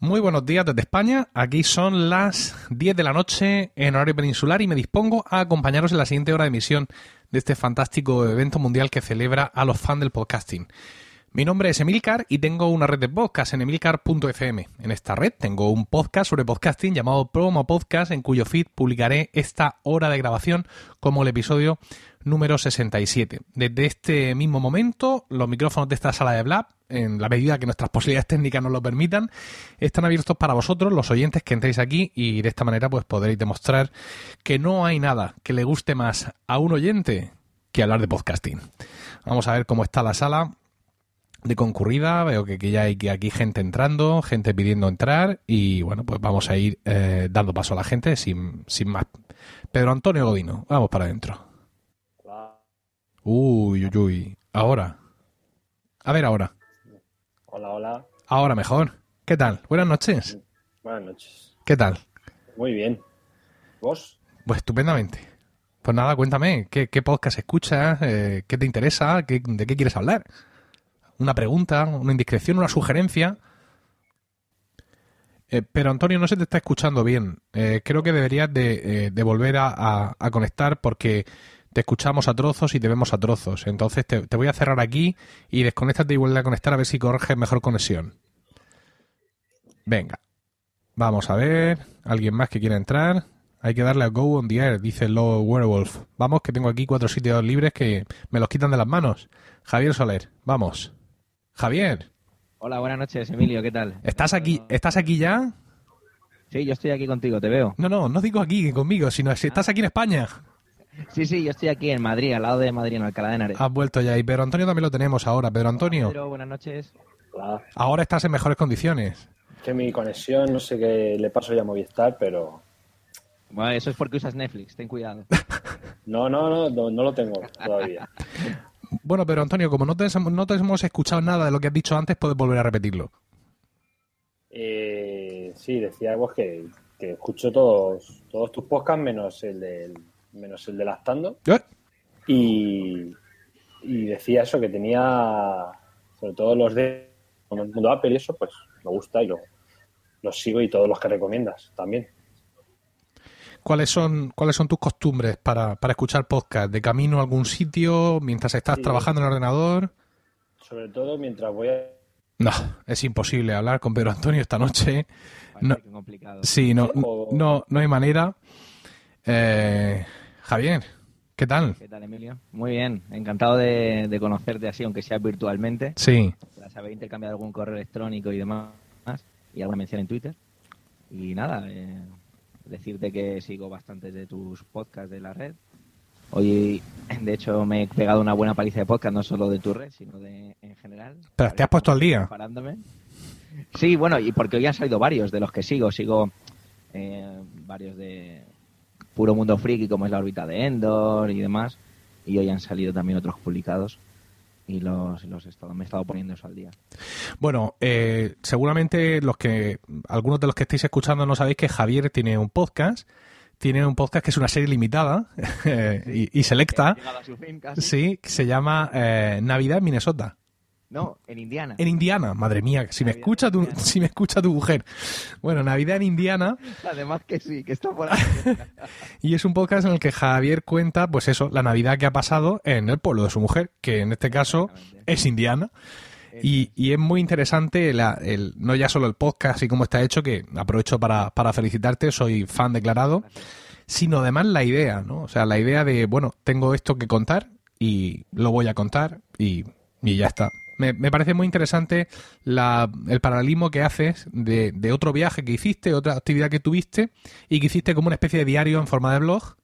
Muy buenos días desde España. Aquí son las 10 de la noche en horario peninsular y me dispongo a acompañaros en la siguiente hora de emisión de este fantástico evento mundial que celebra a los fans del podcasting. Mi nombre es Emilcar y tengo una red de podcast en emilcar.fm. En esta red tengo un podcast sobre podcasting llamado Promo Podcast en cuyo feed publicaré esta hora de grabación como el episodio número 67. Desde este mismo momento, los micrófonos de esta sala de Blab, en la medida que nuestras posibilidades técnicas nos lo permitan, están abiertos para vosotros, los oyentes que entréis aquí, y de esta manera pues podréis demostrar que no hay nada que le guste más a un oyente que hablar de podcasting. Vamos a ver cómo está la sala de concurrida, veo que, ya hay aquí gente entrando, gente pidiendo entrar y bueno, pues vamos a ir eh, dando paso a la gente sin, sin más. Pedro Antonio Godino, vamos para adentro. Uy, uy, uy. Ahora. A ver ahora. Hola, hola. Ahora mejor. ¿Qué tal? Buenas noches. Buenas noches. ¿Qué tal? Muy bien. ¿Vos? Pues estupendamente. Pues nada, cuéntame, ¿qué, podcast escuchas? Eh, ¿Qué te interesa? ¿Qué, ¿De qué quieres hablar? ¿Una pregunta? ¿Una indiscreción? ¿Una sugerencia? Eh, pero Antonio, no se te está escuchando bien. Eh, creo que deberías de, volver a, conectar porque te escuchamos a trozos y te vemos a trozos. Entonces te, voy a cerrar aquí y desconéctate y vuelve a conectar a ver si correges mejor conexión. Venga. Vamos a ver. ¿Alguien más que quiera entrar? Hay que darle a Go on the Air, dice Low Werewolf. Vamos, que tengo aquí cuatro sitios libres que me los quitan de las manos. Javier Soler, vamos. Javier. Hola, buenas noches, Emilio, ¿qué tal? ¿Estás aquí, ¿estás aquí ya? Sí, yo estoy aquí contigo, te veo. No, no, no digo aquí conmigo, sino si estás aquí en España. Sí, sí, yo estoy aquí en Madrid, al lado de Madrid, en Alcalá de Henares. Has vuelto ya. Y Pedro Antonio también lo tenemos ahora. Pedro Antonio. Pedro, buenas noches. Hola. Ahora estás en mejores condiciones. Que mi conexión, no sé qué le paso ya a Movistar, pero... Bueno, eso es porque usas Netflix, ten cuidado. no, no, no, no, lo tengo todavía. bueno, pero Antonio, como no te, no te hemos escuchado nada de lo que has dicho antes, puedes volver a repetirlo. Eh, sí, decía vos que, que escucho todos, todos tus podcasts menos el del menos el de Lactando. Y, y decía eso, que tenía, sobre todo los de mundo Apple y eso, pues me gusta y lo, los sigo y todos los que recomiendas también. ¿Cuáles son, ¿Cuáles son tus costumbres para, para escuchar podcast? ¿De camino a algún sitio? ¿Mientras estás trabajando en el ordenador? Sobre todo mientras voy a... No, es imposible hablar con Pedro Antonio esta noche. No, sí, no, no, no hay manera. Eh, Javier, ¿qué tal? ¿Qué tal, Emilio? Muy bien, encantado de, conocerte así, aunque sea virtualmente. Sí. Tras haber intercambiado algún correo electrónico y demás, y alguna mención en Twitter. Y nada, eh, decirte que sigo bastantes de tus podcasts de la red. Hoy, de hecho, me he pegado una buena paliza de podcast, no solo de tu red, sino de en general. Pero te has puesto al día. Parándome. Sí, bueno, y porque hoy han salido varios de los que sigo. Sigo eh, varios de puro mundo friki como es la órbita de Endor y demás. Y hoy han salido también otros publicados y los, los he estado, me he estado poniendo eso al día. Bueno, eh, seguramente los que algunos de los que estáis escuchando no sabéis que Javier tiene un podcast. Tiene un podcast que es una serie limitada y, selecta. Sí, que se llama eh, Navidad en Minnesota. No, en Indiana. En Indiana, madre mía, si me escucha tu, si me escucha tu mujer. Bueno, Navidad en Indiana. Además que sí, que está por ahí. y es un podcast en el que Javier cuenta, pues eso, la Navidad que ha pasado en el pueblo de su mujer, que en este caso es Indiana. Y, y, es muy interesante el, no ya solo el podcast y cómo está hecho, que aprovecho para, para felicitarte, soy fan declarado, sino además la idea, ¿no? O sea, la idea de, bueno, tengo esto que contar y lo voy a contar y, y ya está me, parece muy interesante el paralelismo que haces de, de, otro viaje que hiciste, otra actividad que tuviste y que hiciste como una especie de diario en forma de blog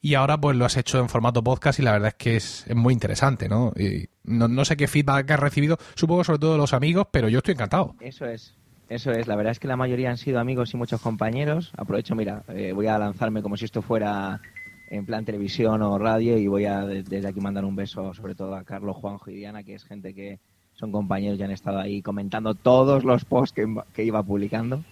y ahora pues lo has hecho en formato podcast y la verdad es que es, muy interesante, ¿no? Y no, no sé qué feedback has recibido, supongo sobre todo de los amigos, pero yo estoy encantado. Eso es. Eso es, la verdad es que la mayoría han sido amigos y muchos compañeros. Aprovecho, mira, eh, voy a lanzarme como si esto fuera en plan televisión o radio y voy a desde aquí mandar un beso sobre todo a Carlos, Juanjo y Diana, que es gente que son compañeros y han estado ahí comentando todos los posts que, iba publicando.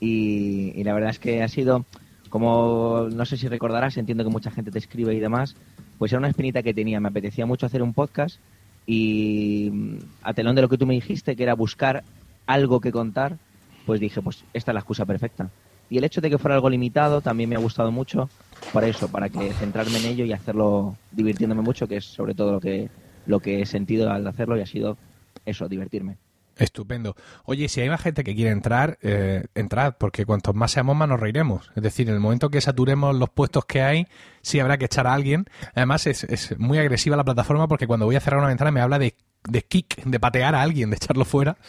Y, la verdad es que ha sido, como no sé si recordarás, entiendo que mucha gente te escribe y demás, pues era una espinita que tenía, me apetecía mucho hacer un podcast y a telón de lo que tú me dijiste, que era buscar algo que contar, pues dije, pues esta es la excusa perfecta. Y el hecho de que fuera algo limitado también me ha gustado mucho para eso, para que centrarme en ello y hacerlo divirtiéndome mucho, que es sobre todo lo que, lo que he sentido al hacerlo y ha sido eso, divertirme. Estupendo. Oye, si hay más gente que quiere entrar, eh, entrad, porque cuantos más seamos, más nos reiremos. Es decir, en el momento que saturemos los puestos que hay, sí habrá que echar a alguien. Además, es, es muy agresiva la plataforma porque cuando voy a cerrar una ventana me habla de de kick, de patear a alguien, de echarlo fuera.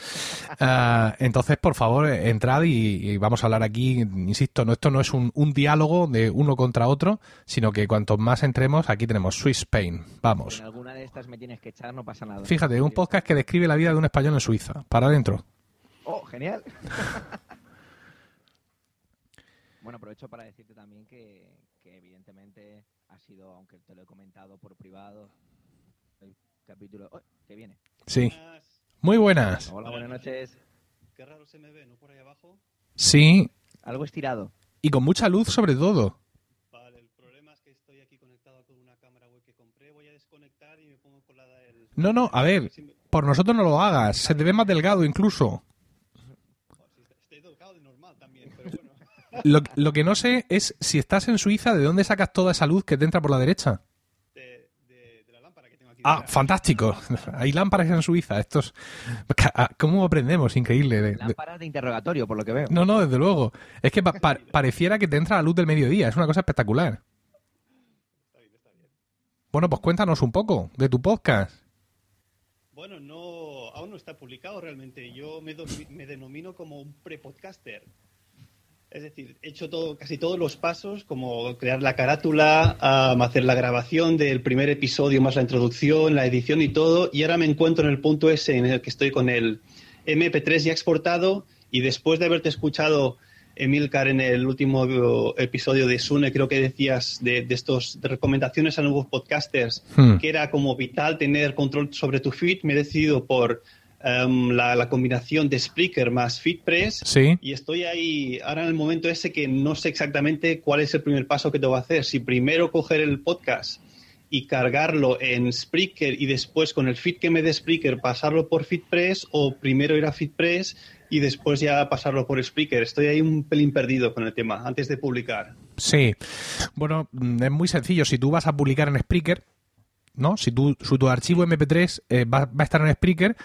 Ah, entonces, por favor, entrad y, vamos a hablar aquí, insisto, no, esto no es un, diálogo de uno contra otro, sino que cuanto más entremos, aquí tenemos Swiss Spain. Vamos. En alguna de estas me tienes que echar, no pasa nada. Fíjate, un podcast que describe la vida de un español en Suiza. Para adentro. Oh, genial. bueno, aprovecho para decirte también que, que evidentemente ha sido, aunque te lo he comentado por privado, capítulo oh, que viene. Sí. Muy buenas. Hola, buenas noches. Qué raro se me ve, ¿no? Por ahí abajo. Sí. Algo estirado. Y con mucha luz sobre todo. Vale, el problema es que estoy aquí conectado con una cámara web que compré. Voy a desconectar y me pongo con la del... No, no, a ver, por nosotros no lo hagas. Se te ve más delgado incluso. Estoy delgado de normal también, pero bueno. Lo, lo que no sé es si estás en Suiza, ¿de dónde sacas toda esa luz que te entra por la derecha? Ah, fantástico. Hay lámparas en Suiza. Estos, ah, ¿Cómo aprendemos? Increíble. Lámparas de interrogatorio, por lo que veo. No, no, desde luego. Es que pareciera que te entra la luz del mediodía. Es una cosa espectacular. Bueno, pues cuéntanos un poco de tu podcast. Bueno, no, aún no está publicado realmente. Yo me, me denomino como un pre-podcaster. Es decir, he hecho todo, casi todos los pasos, como crear la carátula, hacer la grabación del primer episodio, más la introducción, la edición y todo, y ahora me encuentro en el punto ese en el que estoy con el MP3 ya exportado, y después de haberte escuchado, Emilcar, en el último episodio de Sune, creo que decías de, de estos recomendaciones a nuevos podcasters, hmm. que era como vital tener control sobre tu feed, me he decidido por Em, la, combinación de Spreaker más FitPress. Sí. Y estoy ahí ahora en el momento ese que no sé exactamente cuál es el primer paso que tengo que hacer. Si primero coger el podcast y cargarlo en Spreaker y después con el feed que me dé Spreaker pasarlo por FitPress o primero ir a FitPress y después ya pasarlo por Spreaker. Estoy ahí un pelín perdido con el tema antes de publicar. Sí. Bueno, mm, es muy sencillo. Si tú vas a publicar en Spreaker, ¿no? Si tu, tu archivo MP3 eh, va, va a estar en Spreaker,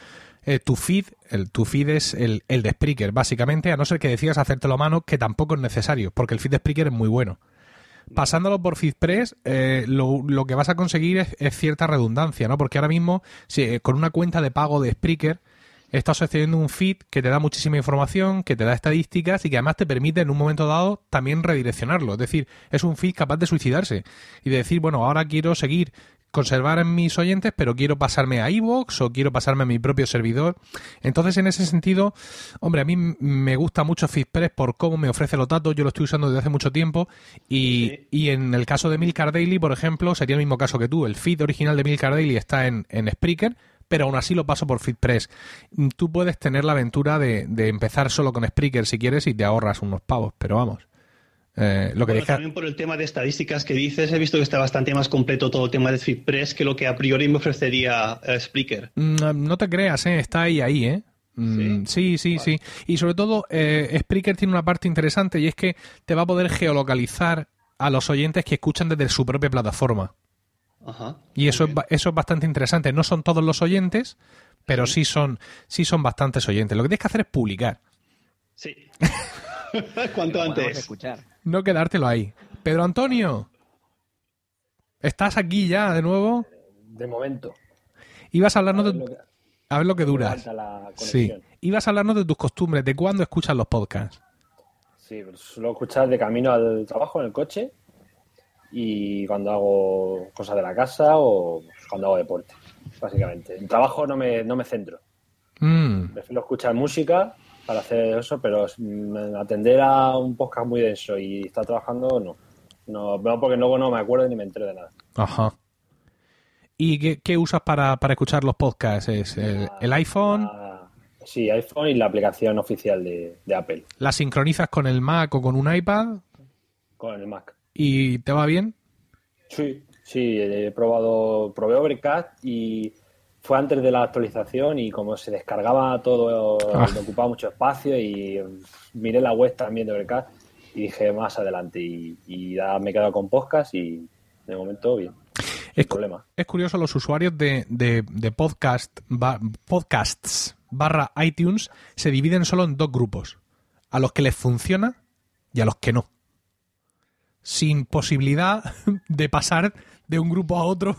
eh, tu feed, el, tu feed es el, el, de Spreaker, básicamente, a no ser que decidas hacértelo a mano, que tampoco es necesario, porque el feed de Spreaker es muy bueno. Pasándolo por FeedPress, eh, lo, lo, que vas a conseguir es, cierta redundancia, ¿no? Porque ahora mismo, si, eh, con una cuenta de pago de Spreaker, estás accediendo un feed que te da muchísima información, que te da estadísticas y que además te permite en un momento dado también redireccionarlo. Es decir, es un feed capaz de suicidarse y de decir, bueno, ahora quiero seguir conservar en mis oyentes, pero quiero pasarme a iVoox o quiero pasarme a mi propio servidor. Entonces, en ese sentido, hombre, a mí me gusta mucho FitPress por cómo me ofrece los datos. Yo lo estoy usando desde hace mucho tiempo. Y, y en el caso de Milcar Daily, por ejemplo, sería el mismo caso que tú. El feed original de Milcar Daily está en, en Spreaker, pero aún así lo paso por FitPress. Tú puedes tener la aventura de, de empezar solo con Spreaker si quieres y te ahorras unos pavos, pero vamos. Eh, lo que También por el tema de estadísticas que dices, he visto que está bastante más completo todo el tema de FitPress que lo que a priori me ofrecería eh, Spreaker. Mm, no te creas, ¿eh? está ahí, ahí, ¿eh? Mm, sí, sí, sí, Y sobre todo, eh, Spreaker tiene una parte interesante y es que te va a poder geolocalizar a los oyentes que escuchan desde su propia plataforma. Ajá, y eso es, eso es bastante interesante. No son todos los oyentes, pero sí, son, sí son bastantes oyentes. Lo que tienes que hacer es publicar. Sí. Cuanto antes. Escuchar. No quedártelo ahí. Pedro Antonio, ¿estás aquí ya de nuevo? De momento. Ibas a hablarnos de... A ver lo que duras. Sí. Ibas a hablarnos de tus costumbres, de cuándo escuchas los podcasts. Sí, pues suelo escuchar de camino al trabajo en el coche y cuando hago cosas de la casa o cuando hago deporte, básicamente. En trabajo no me, no me centro. Mm. Prefiero escuchar música para hacer eso, pero atender a un podcast muy denso y estar trabajando, no. No, porque luego no me acuerdo ni me entero de nada. Ajá. ¿Y qué, usas para, escuchar los podcasts? ¿Es el, iPhone? sí, iPhone y la aplicación oficial de, Apple. ¿La sincronizas con el Mac o con un iPad? Con el Mac. ¿Y te va bien? Sí, sí, he probado, probé Overcast y fue antes de la actualización y como se descargaba todo, ah. ocupaba mucho espacio y miré la web también de Overcast y dije más adelante y, ya me he quedado con podcast y de momento bien. Es, problema. es curioso, los usuarios de, de, podcast, podcasts barra iTunes se dividen solo en dos grupos. A los que les funciona y a los que no. Sin posibilidad de pasar de un grupo a otro.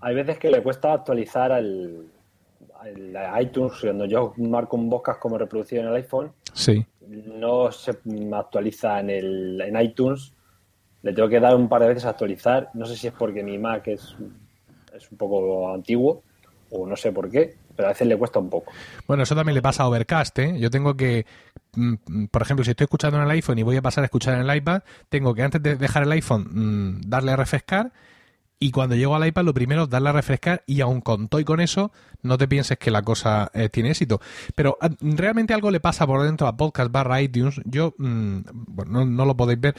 Hay veces, que le cuesta actualizar el, iTunes. Cuando yo marco un podcast como reproducido en el iPhone, sí. no se actualiza en, el, en iTunes. Le tengo que dar un par de veces a actualizar. No sé si es porque mi Mac es, es un poco antiguo o no sé por qué pero a veces le cuesta un poco. Bueno, eso también le pasa a Overcast, ¿eh? Yo tengo que, por ejemplo, si estoy escuchando en el iPhone y voy a pasar a escuchar en el iPad, tengo que antes de dejar el iPhone mm, darle a refrescar y cuando llego al iPad lo primero es darle a refrescar y aun con todo y con eso no te pienses que la cosa eh, tiene éxito. Pero ah, realmente algo le pasa por dentro a podcast barra iTunes. Yo, bueno, no, lo podéis ver,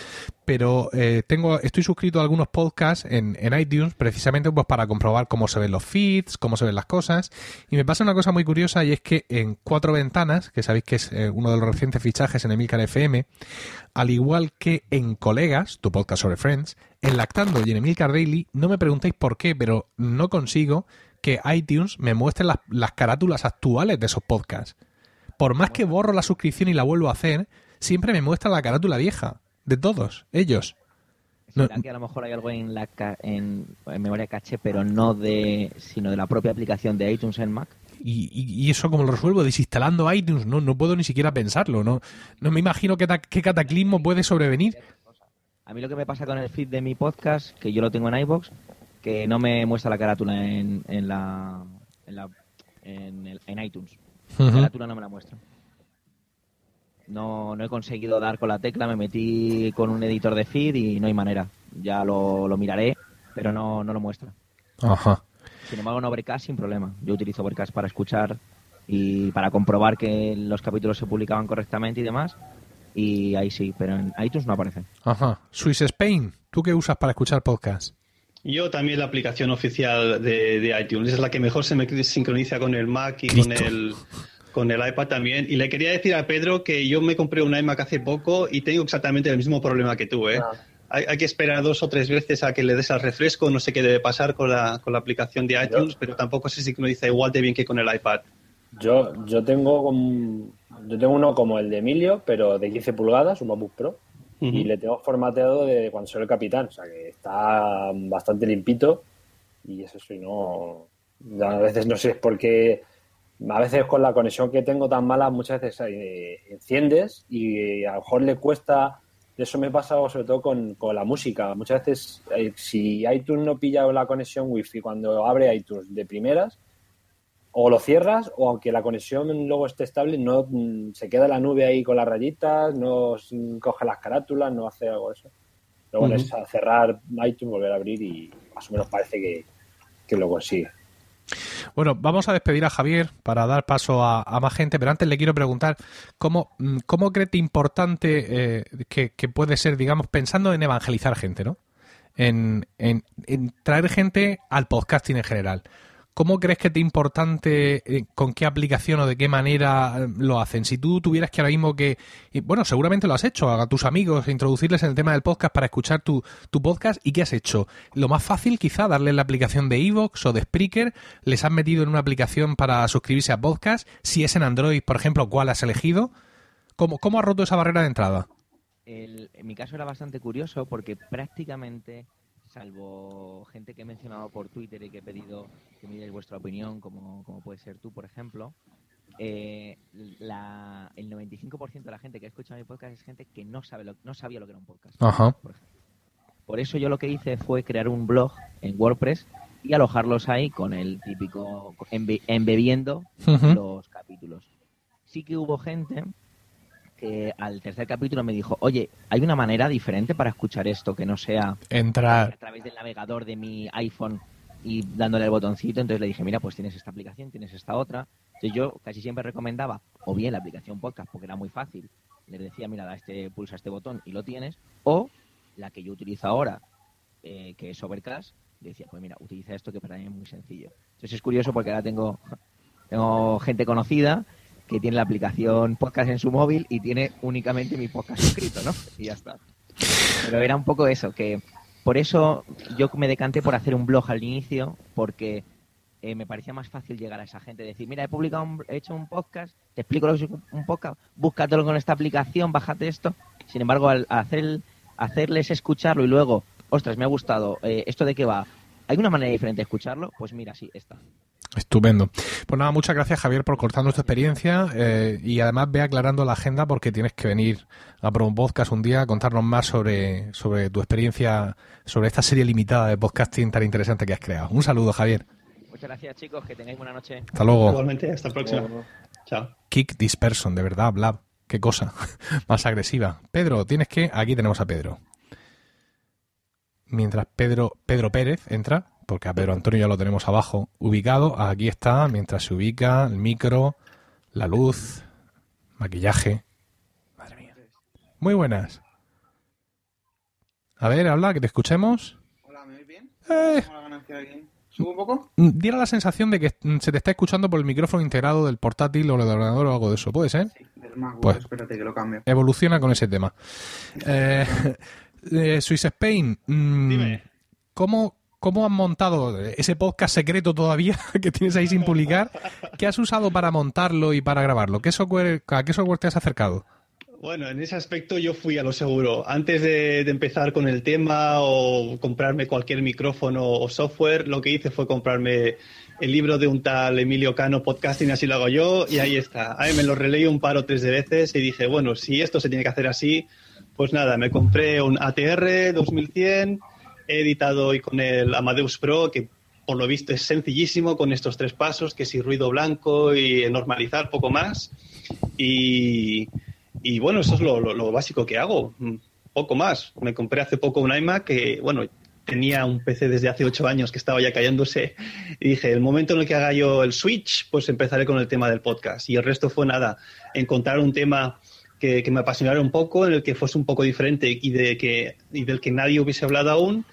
pero eh, tengo, estoy suscrito a algunos podcasts en, iTunes precisamente pues para comprobar cómo se ven los feeds, cómo se ven las cosas. Y me pasa una cosa muy curiosa y es que en cuatro ventanas, que sabéis que es eh, uno de los recientes fichajes en Emilcar FM, al igual que en Colegas, tu podcast sobre Friends, en Lactando y en Emilcar Daily, no me preguntéis por qué, pero no consigo que iTunes me muestre las, las carátulas actuales de esos podcasts. Por más que borro la suscripción y la vuelvo a hacer, siempre me muestra la carátula vieja de todos ellos. ¿Será que a lo mejor hay algo en, la en, memoria caché, pero no de, sino de la propia aplicación de iTunes en Mac? Y, eso como lo resuelvo desinstalando iTunes no no puedo ni siquiera pensarlo no no me imagino qué, qué cataclismo puede sobrevenir a mí lo que me pasa con el feed de mi podcast que yo lo tengo en iBox que no me muestra la carátula en, en la en, la, en, iTunes la carátula no me la muestra no, no he conseguido dar con la tecla, me metí con un editor de feed y no hay manera. Ya lo, lo miraré, pero no, no lo muestra. Ajá. Sin embargo, en Overcast sin problema. Yo utilizo Overcast para escuchar y para comprobar que los capítulos se publicaban correctamente y demás. Y ahí sí, pero en iTunes no aparece. Ajá. Swiss Spain, ¿tú qué usas para escuchar podcast? Yo también la aplicación oficial de, de iTunes. Es la que mejor se me sincroniza con el Mac y con el, con el iPad también. Y le quería decir a Pedro que yo me compré un iMac hace poco y tengo exactamente el mismo problema que tú, ¿eh? Ah. Hay, que esperar dos o tres veces a que le des al refresco. No sé qué debe pasar con la, con la aplicación de iTunes, pero tampoco sé si me dice igual de bien que con el iPad. Yo, yo tengo yo tengo uno como el de Emilio, pero de 15 pulgadas, un MacBook Pro, y le tengo formateado de cuando soy el capitán, o sea que está bastante limpito y eso sí, no. A veces no sé por qué a veces con la conexión que tengo tan mala, muchas veces eh, enciendes y a lo mejor le cuesta. Eso me pasa sobre todo con, la música. Muchas veces, eh, si iTunes no pilla la conexión Wi-Fi cuando abre iTunes de primeras, o lo cierras, o aunque la conexión luego esté estable, no mm, se queda la nube ahí con las rayitas, no coge las carátulas, no hace algo de eso. Pero bueno, es cerrar iTunes, volver a abrir y más o menos parece que, que lo consigue. Bueno, vamos a despedir a Javier para dar paso a, más gente, pero antes le quiero preguntar cómo, mm, cómo crees importante eh, que, puede ser, digamos, pensando en evangelizar gente, ¿no? En, en, en traer gente al podcasting en general. ¿Cómo crees que es importante, eh, con qué aplicación o de qué manera eh, lo hacen? Si tú tuvieras que ahora mismo que, bueno, seguramente lo has hecho, a tus amigos, introducirles en el tema del podcast para escuchar tu, podcast, ¿y qué has hecho? Lo más fácil quizá, darle la aplicación de Evox o de Spreaker, les has metido en una aplicación para suscribirse a podcast, si es en Android, por ejemplo, ¿cuál has elegido? ¿Cómo, cómo has roto esa barrera de entrada? en mi caso era bastante curioso porque prácticamente salvo gente que he mencionado por Twitter y que he pedido que me deis vuestra opinión, como, como puede ser tú, por ejemplo, eh, la, el 95% de la gente que ha escuchado mi podcast es gente que no, sabe lo, no sabía lo que era un podcast. Por, eso yo lo que hice fue crear un blog en WordPress y alojarlos ahí con el típico embebiendo los capítulos. Sí que hubo gente que al tercer capítulo me dijo, oye, ¿hay una manera diferente para escuchar esto que no sea entrar a través del navegador de mi iPhone y dándole el botoncito? Entonces le dije, mira, pues tienes esta aplicación, tienes esta otra. Entonces yo casi siempre recomendaba o bien la aplicación podcast porque era muy fácil. Les decía, mira, da este, pulsa este botón y lo tienes. O la que yo utilizo ahora, eh, que es Overcast, decía, pues mira, utiliza esto que para mí es muy sencillo. Entonces es curioso porque ahora tengo, tengo gente conocida que tiene la aplicación podcast en su móvil y tiene únicamente mi podcast escrito, ¿no? Y ya está. Pero era un poco eso, que por eso yo me decanté por hacer un blog al inicio, porque eh, me parecía más fácil llegar a esa gente, decir, mira, he publicado, he hecho un podcast, te explico lo que es un podcast, búscatelo con esta aplicación, bájate esto. Sin embargo, al hacer, hacerles escucharlo y luego, ostras, me ha gustado, eh, ¿esto de qué va? ¿Hay una manera diferente de escucharlo? Pues mira, sí, está. Estupendo. Pues nada, muchas gracias Javier por cortarnos tu experiencia eh, y además ve aclarando la agenda porque tienes que venir a Pro Podcast un día a contarnos más sobre, sobre tu experiencia, sobre esta serie limitada de podcasting tan interesante que has creado. Un saludo, Javier. Muchas gracias, chicos. Que tengáis buena noche. Hasta luego. Igualmente, hasta la próxima. Chao. Kick this person, de verdad, Blab. Qué cosa más agresiva. Pedro, tienes que. Aquí tenemos a Pedro. Mientras Pedro, Pedro Pérez entra, porque a Pedro Antonio ya lo tenemos abajo ubicado. Aquí está, mientras se ubica el micro, la luz, maquillaje. Madre mía. Muy buenas. A ver, habla, que te escuchemos. Hola, ¿me oís bien? Eh. ¿Subo un poco? Diera la sensación de que se te está escuchando por el micrófono integrado del portátil o del ordenador o algo de eso. ¿Puede ser? Sí, del MacBook, Pues- espérate que lo cambio. Evoluciona con ese tema. Eh, eh, Swiss Spain, mm, Dime. ¿cómo, ¿cómo has montado ese podcast secreto todavía que tienes ahí sin publicar? ¿Qué has usado para montarlo y para grabarlo? ¿Qué software, ¿A qué software te has acercado? Bueno, en ese aspecto yo fui a lo seguro. Antes de, de empezar con el tema o comprarme cualquier micrófono o software, lo que hice fue comprarme el libro de un tal Emilio Cano, Podcasting, así lo hago yo, y ahí está. Ahí me lo releí un par o tres de veces y dije, bueno, si esto se tiene que hacer así, pues nada, me compré un ATR 2100, he editado hoy con el Amadeus Pro, que por lo visto es sencillísimo con estos tres pasos, que si ruido blanco y normalizar poco más. Y, bueno, eso es lo básico que hago, mm, poco más. Me compré hace poco un iMac que, bueno, tenía un PC desde hace ocho años que estaba ya cayéndose y dije, el momento en el que haga yo el switch, pues empezaré con el tema del podcast. Y el resto fue nada, encontrar un tema que, que me apasionara un poco, en el que fuese un poco diferente y, de que, y del que nadie hubiese hablado aún.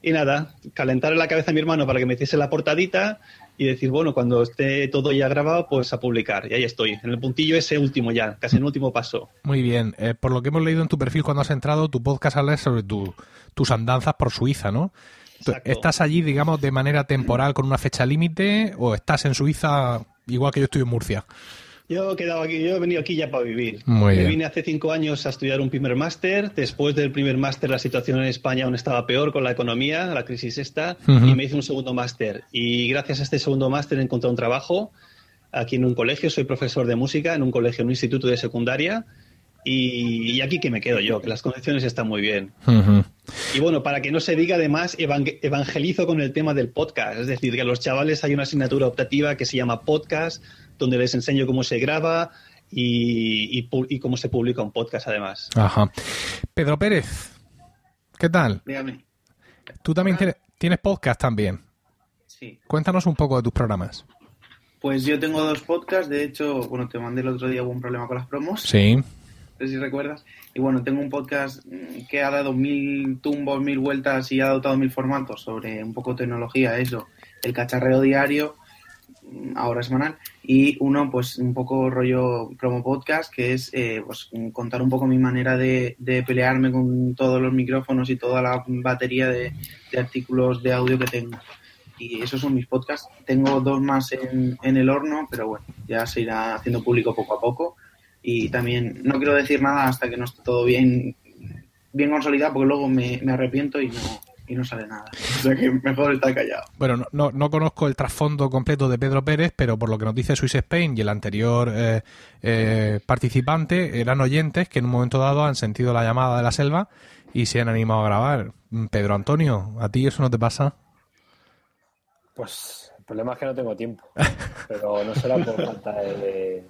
Y nada, calentar la cabeza a mi hermano para que me hiciese la portadita y decir, bueno, cuando esté todo ya grabado, pues a publicar. Y ahí estoy, en el puntillo ese último ya, casi en el último paso. Muy bien. Eh, por lo que hemos leído en tu perfil cuando has entrado, tu podcast habla sobre tu- tus andanzas por Suiza, ¿no? Exacto. ¿Estás allí, digamos, de manera temporal con una fecha límite o estás en Suiza igual que yo estoy en Murcia? Yo he quedado aquí, yo he venido aquí ya para vivir. Muy Me bien. vine hace cinco años a estudiar un primer máster. Después del primer máster la situación en España aún estaba peor con la economía, la crisis esta, Ujú. y me hice un segundo máster. Y gracias a este segundo máster he encontrado un trabajo aquí en un colegio. Soy profesor de música en un colegio, en un instituto de secundaria. Y, y aquí que me quedo yo, que las condiciones están muy bien. Ujú. Y bueno, para que no se diga, además, evang- evangelizo con el tema del podcast. Es decir, que a los chavales hay una asignatura optativa que se llama podcast, donde les enseño cómo se graba y, y pu- y cómo se publica un podcast, además. Ajá. Pedro Pérez, ¿qué tal? Dígame. Tú también tienes, tienes podcast también. Sí. Cuéntanos un poco de tus programas. Pues yo tengo dos podcasts. De hecho, bueno, te mandé el otro día hubo un problema con las promos. Sí. No sé si recuerdas. Y bueno, tengo un podcast que ha dado mil tumbos, mil vueltas y ha adoptado mil formatos sobre un poco tecnología, eso. El cacharreo diario, ahora semanal. Y uno, pues un poco rollo promo podcast, que es eh, pues, contar un poco mi manera de, de pelearme con todos los micrófonos y toda la batería de, de artículos de audio que tengo. Y esos son mis podcasts. Tengo dos más en, en el horno, pero bueno, ya se irá haciendo público poco a poco. Y también no quiero decir nada hasta que no esté todo bien, bien consolidado, porque luego me, me arrepiento y no, y no sale nada. O sea que mejor estar callado. Bueno, no, no, no conozco el trasfondo completo de Pedro Pérez, pero por lo que nos dice Swiss Spain y el anterior eh, eh, participante, eran oyentes que en un momento dado han sentido la llamada de la selva y se han animado a grabar. Pedro Antonio, ¿a ti eso no te pasa? Pues el problema es que no tengo tiempo. Pero no será por falta de, de-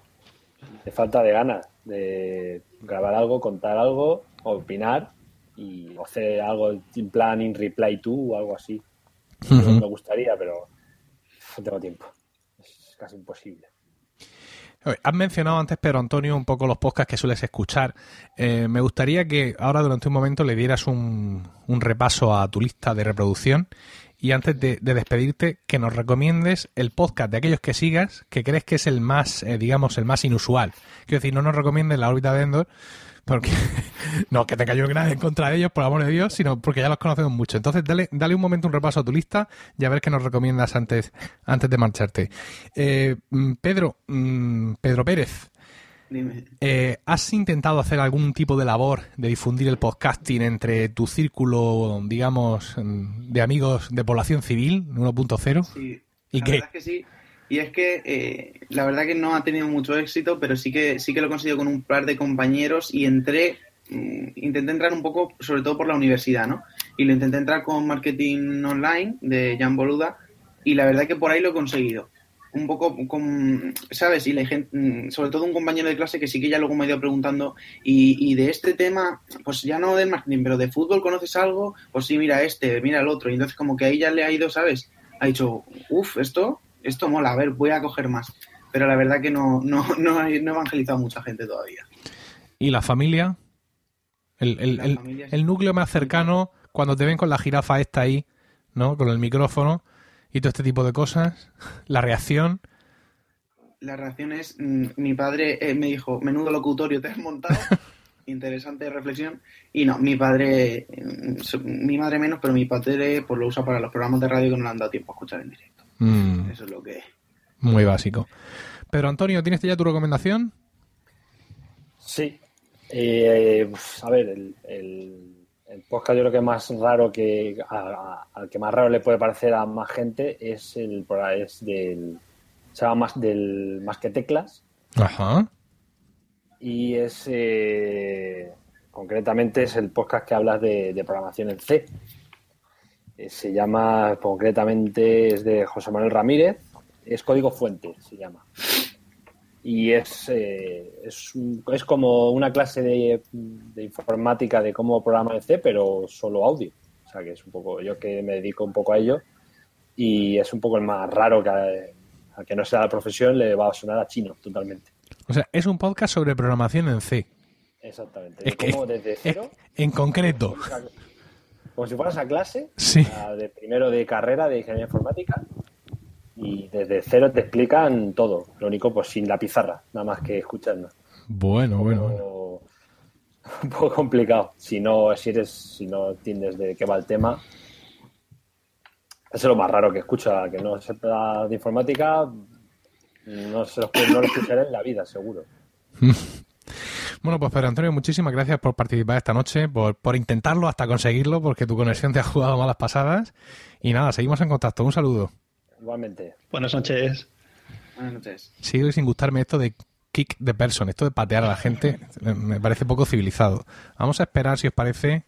de falta de ganas de grabar algo, contar algo, opinar y o hacer algo en plan in reply to o algo así. Me gustaría, pero no tengo tiempo. Es casi imposible. Has mencionado antes, Pedro Antonio, un poco los podcasts que sueles escuchar. Eh, me gustaría que ahora durante un momento le dieras un, un repaso a tu lista de reproducción y antes de, despedirte, que nos recomiendes el podcast de aquellos que sigas que crees que es el más, eh, digamos, el más inusual. Quiero decir, no nos recomiendes la órbita de Endor, porque no que te cayó nada en contra de ellos, por amor de Dios, sino porque ya los conocemos mucho. Entonces, dale, dale un momento un repaso a tu lista y a ver qué nos recomiendas antes, antes de marcharte. Eh, mm, Pedro, mm, Pedro Pérez, eh, ¿Has intentado hacer algún tipo de labor de difundir el podcasting entre tu círculo, digamos, de amigos de población civil 1.0? Sí, ¿Y la qué? Verdad es que sí. Y es que eh, la verdad que no ha tenido mucho éxito, pero sí que sí que lo he conseguido con un par de compañeros y entré, mm, intenté entrar un poco, sobre todo por la universidad, ¿no? Y lo intenté entrar con marketing online de Jan Boluda y la verdad que por ahí lo he conseguido un poco con, ¿sabes? Y la gente, mm, sobre todo un compañero de clase que sí que ya luego me ha ido preguntando, y, de este tema, pues ya no del marketing, pero de fútbol conoces algo, pues sí, mira este, mira el otro, y entonces como que ahí ya le ha ido, ¿sabes? Ha dicho, uff, esto, esto mola, a ver, voy a coger más. Pero la verdad que no, no, no, he, evangelizado a mucha gente todavía. ¿Y la familia? El, el núcleo más cercano, cuando te ven con la jirafa esta ahí, ¿no? Con el micrófono y todo este tipo de cosas? ¿La reacción? La reacción es, mm, mi padre eh, me dijo, menudo locutorio te has montado. Interesante reflexión. Y no, mi padre, mm, mi madre menos, pero mi padre pues lo usa para los programas de radio que no le han dado tiempo a escuchar en directo. Mm. Eso es lo que... Muy básico. Pedro Antonio, ¿tienes ya tu recomendación? Sí. Eh, pues, a ver, el el podcast yo creo que más raro que al que más raro le puede parecer a más gente es el es del se llama más del más que teclas. Ajá. Y es eh, concretamente es el podcast que hablas de, programación en C. Eh, se llama concretamente es de José Manuel Ramírez. Es código fuente se llama y es, eh, es, es, como una clase de, informática de cómo programar en C, pero solo audio. O sea, que es un poco, yo que me dedico un poco a ello y es un poco el más raro que a, que no sea la profesión le va a sonar a chino totalmente. O sea, es un podcast sobre programación en C. Exactamente. Es como desde cero. en concreto. Como si fueras a clase sí. de primero de carrera de ingeniería informática y desde cero te explican todo. Lo único, pues sin la pizarra, nada más que escuchando. Bueno, bueno, bueno. Un poco complicado. Si no, si eres, si no entiendes de qué va el tema. es lo más raro que escucha, que no sepa de informática, no, se lo, no lo escucharé en la vida, seguro. Bueno, pues Pedro Antonio, muchísimas gracias por participar esta noche, por, por intentarlo hasta conseguirlo, porque tu conexión te ha jugado malas pasadas. Y nada, seguimos en contacto. Un saludo. Igualmente. Buenas noches. Buenas noches. Sigo sin gustarme esto de kick the person, esto de patear a la gente, me parece poco civilizado. Vamos a esperar, si os parece,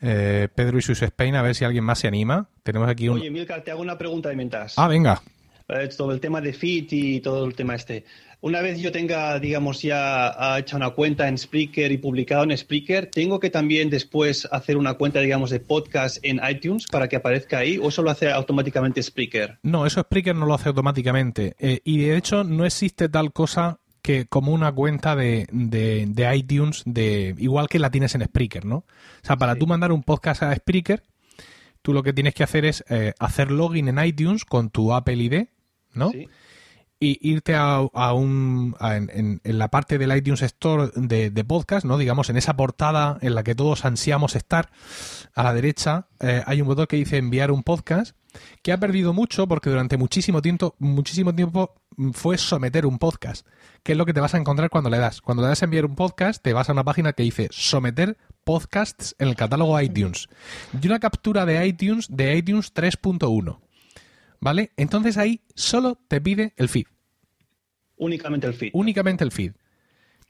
eh, Pedro y sus Spain, a ver si alguien más se anima. Tenemos aquí un... Oye, Milcar, te hago una pregunta de mientras. Ah, venga. Eh, todo el tema de Fit y todo el tema este. Una vez yo tenga, digamos, ya hecho una cuenta en Spreaker y publicado en Spreaker, ¿tengo que también después hacer una cuenta, digamos, de podcast en iTunes para que aparezca ahí o eso lo hace automáticamente Spreaker? No, eso Spreaker no lo hace automáticamente. Eh, y de hecho no existe tal cosa que como una cuenta de, de, iTunes, de igual que la tienes en Spreaker, ¿no? O sea, para tú mandar un podcast a Spreaker, tú lo que tienes que hacer es eh, hacer login en iTunes con tu Apple ID, ¿no? Sí y irte a, un en, la parte del iTunes Store de, podcast, ¿no? Digamos, en esa portada en la que todos ansiamos estar, a la derecha eh, hay un botón que dice enviar un podcast, que ha perdido mucho porque durante muchísimo tiempo, muchísimo tiempo fue someter un podcast, que es lo que te vas a encontrar cuando le das. Cuando le das a enviar un podcast, te vas a una página que dice someter podcasts en el catálogo iTunes. Y una captura de iTunes de iTunes 3.1. ¿Vale? Entonces ahí solo te pide el feed. Únicamente el feed. Únicamente el feed.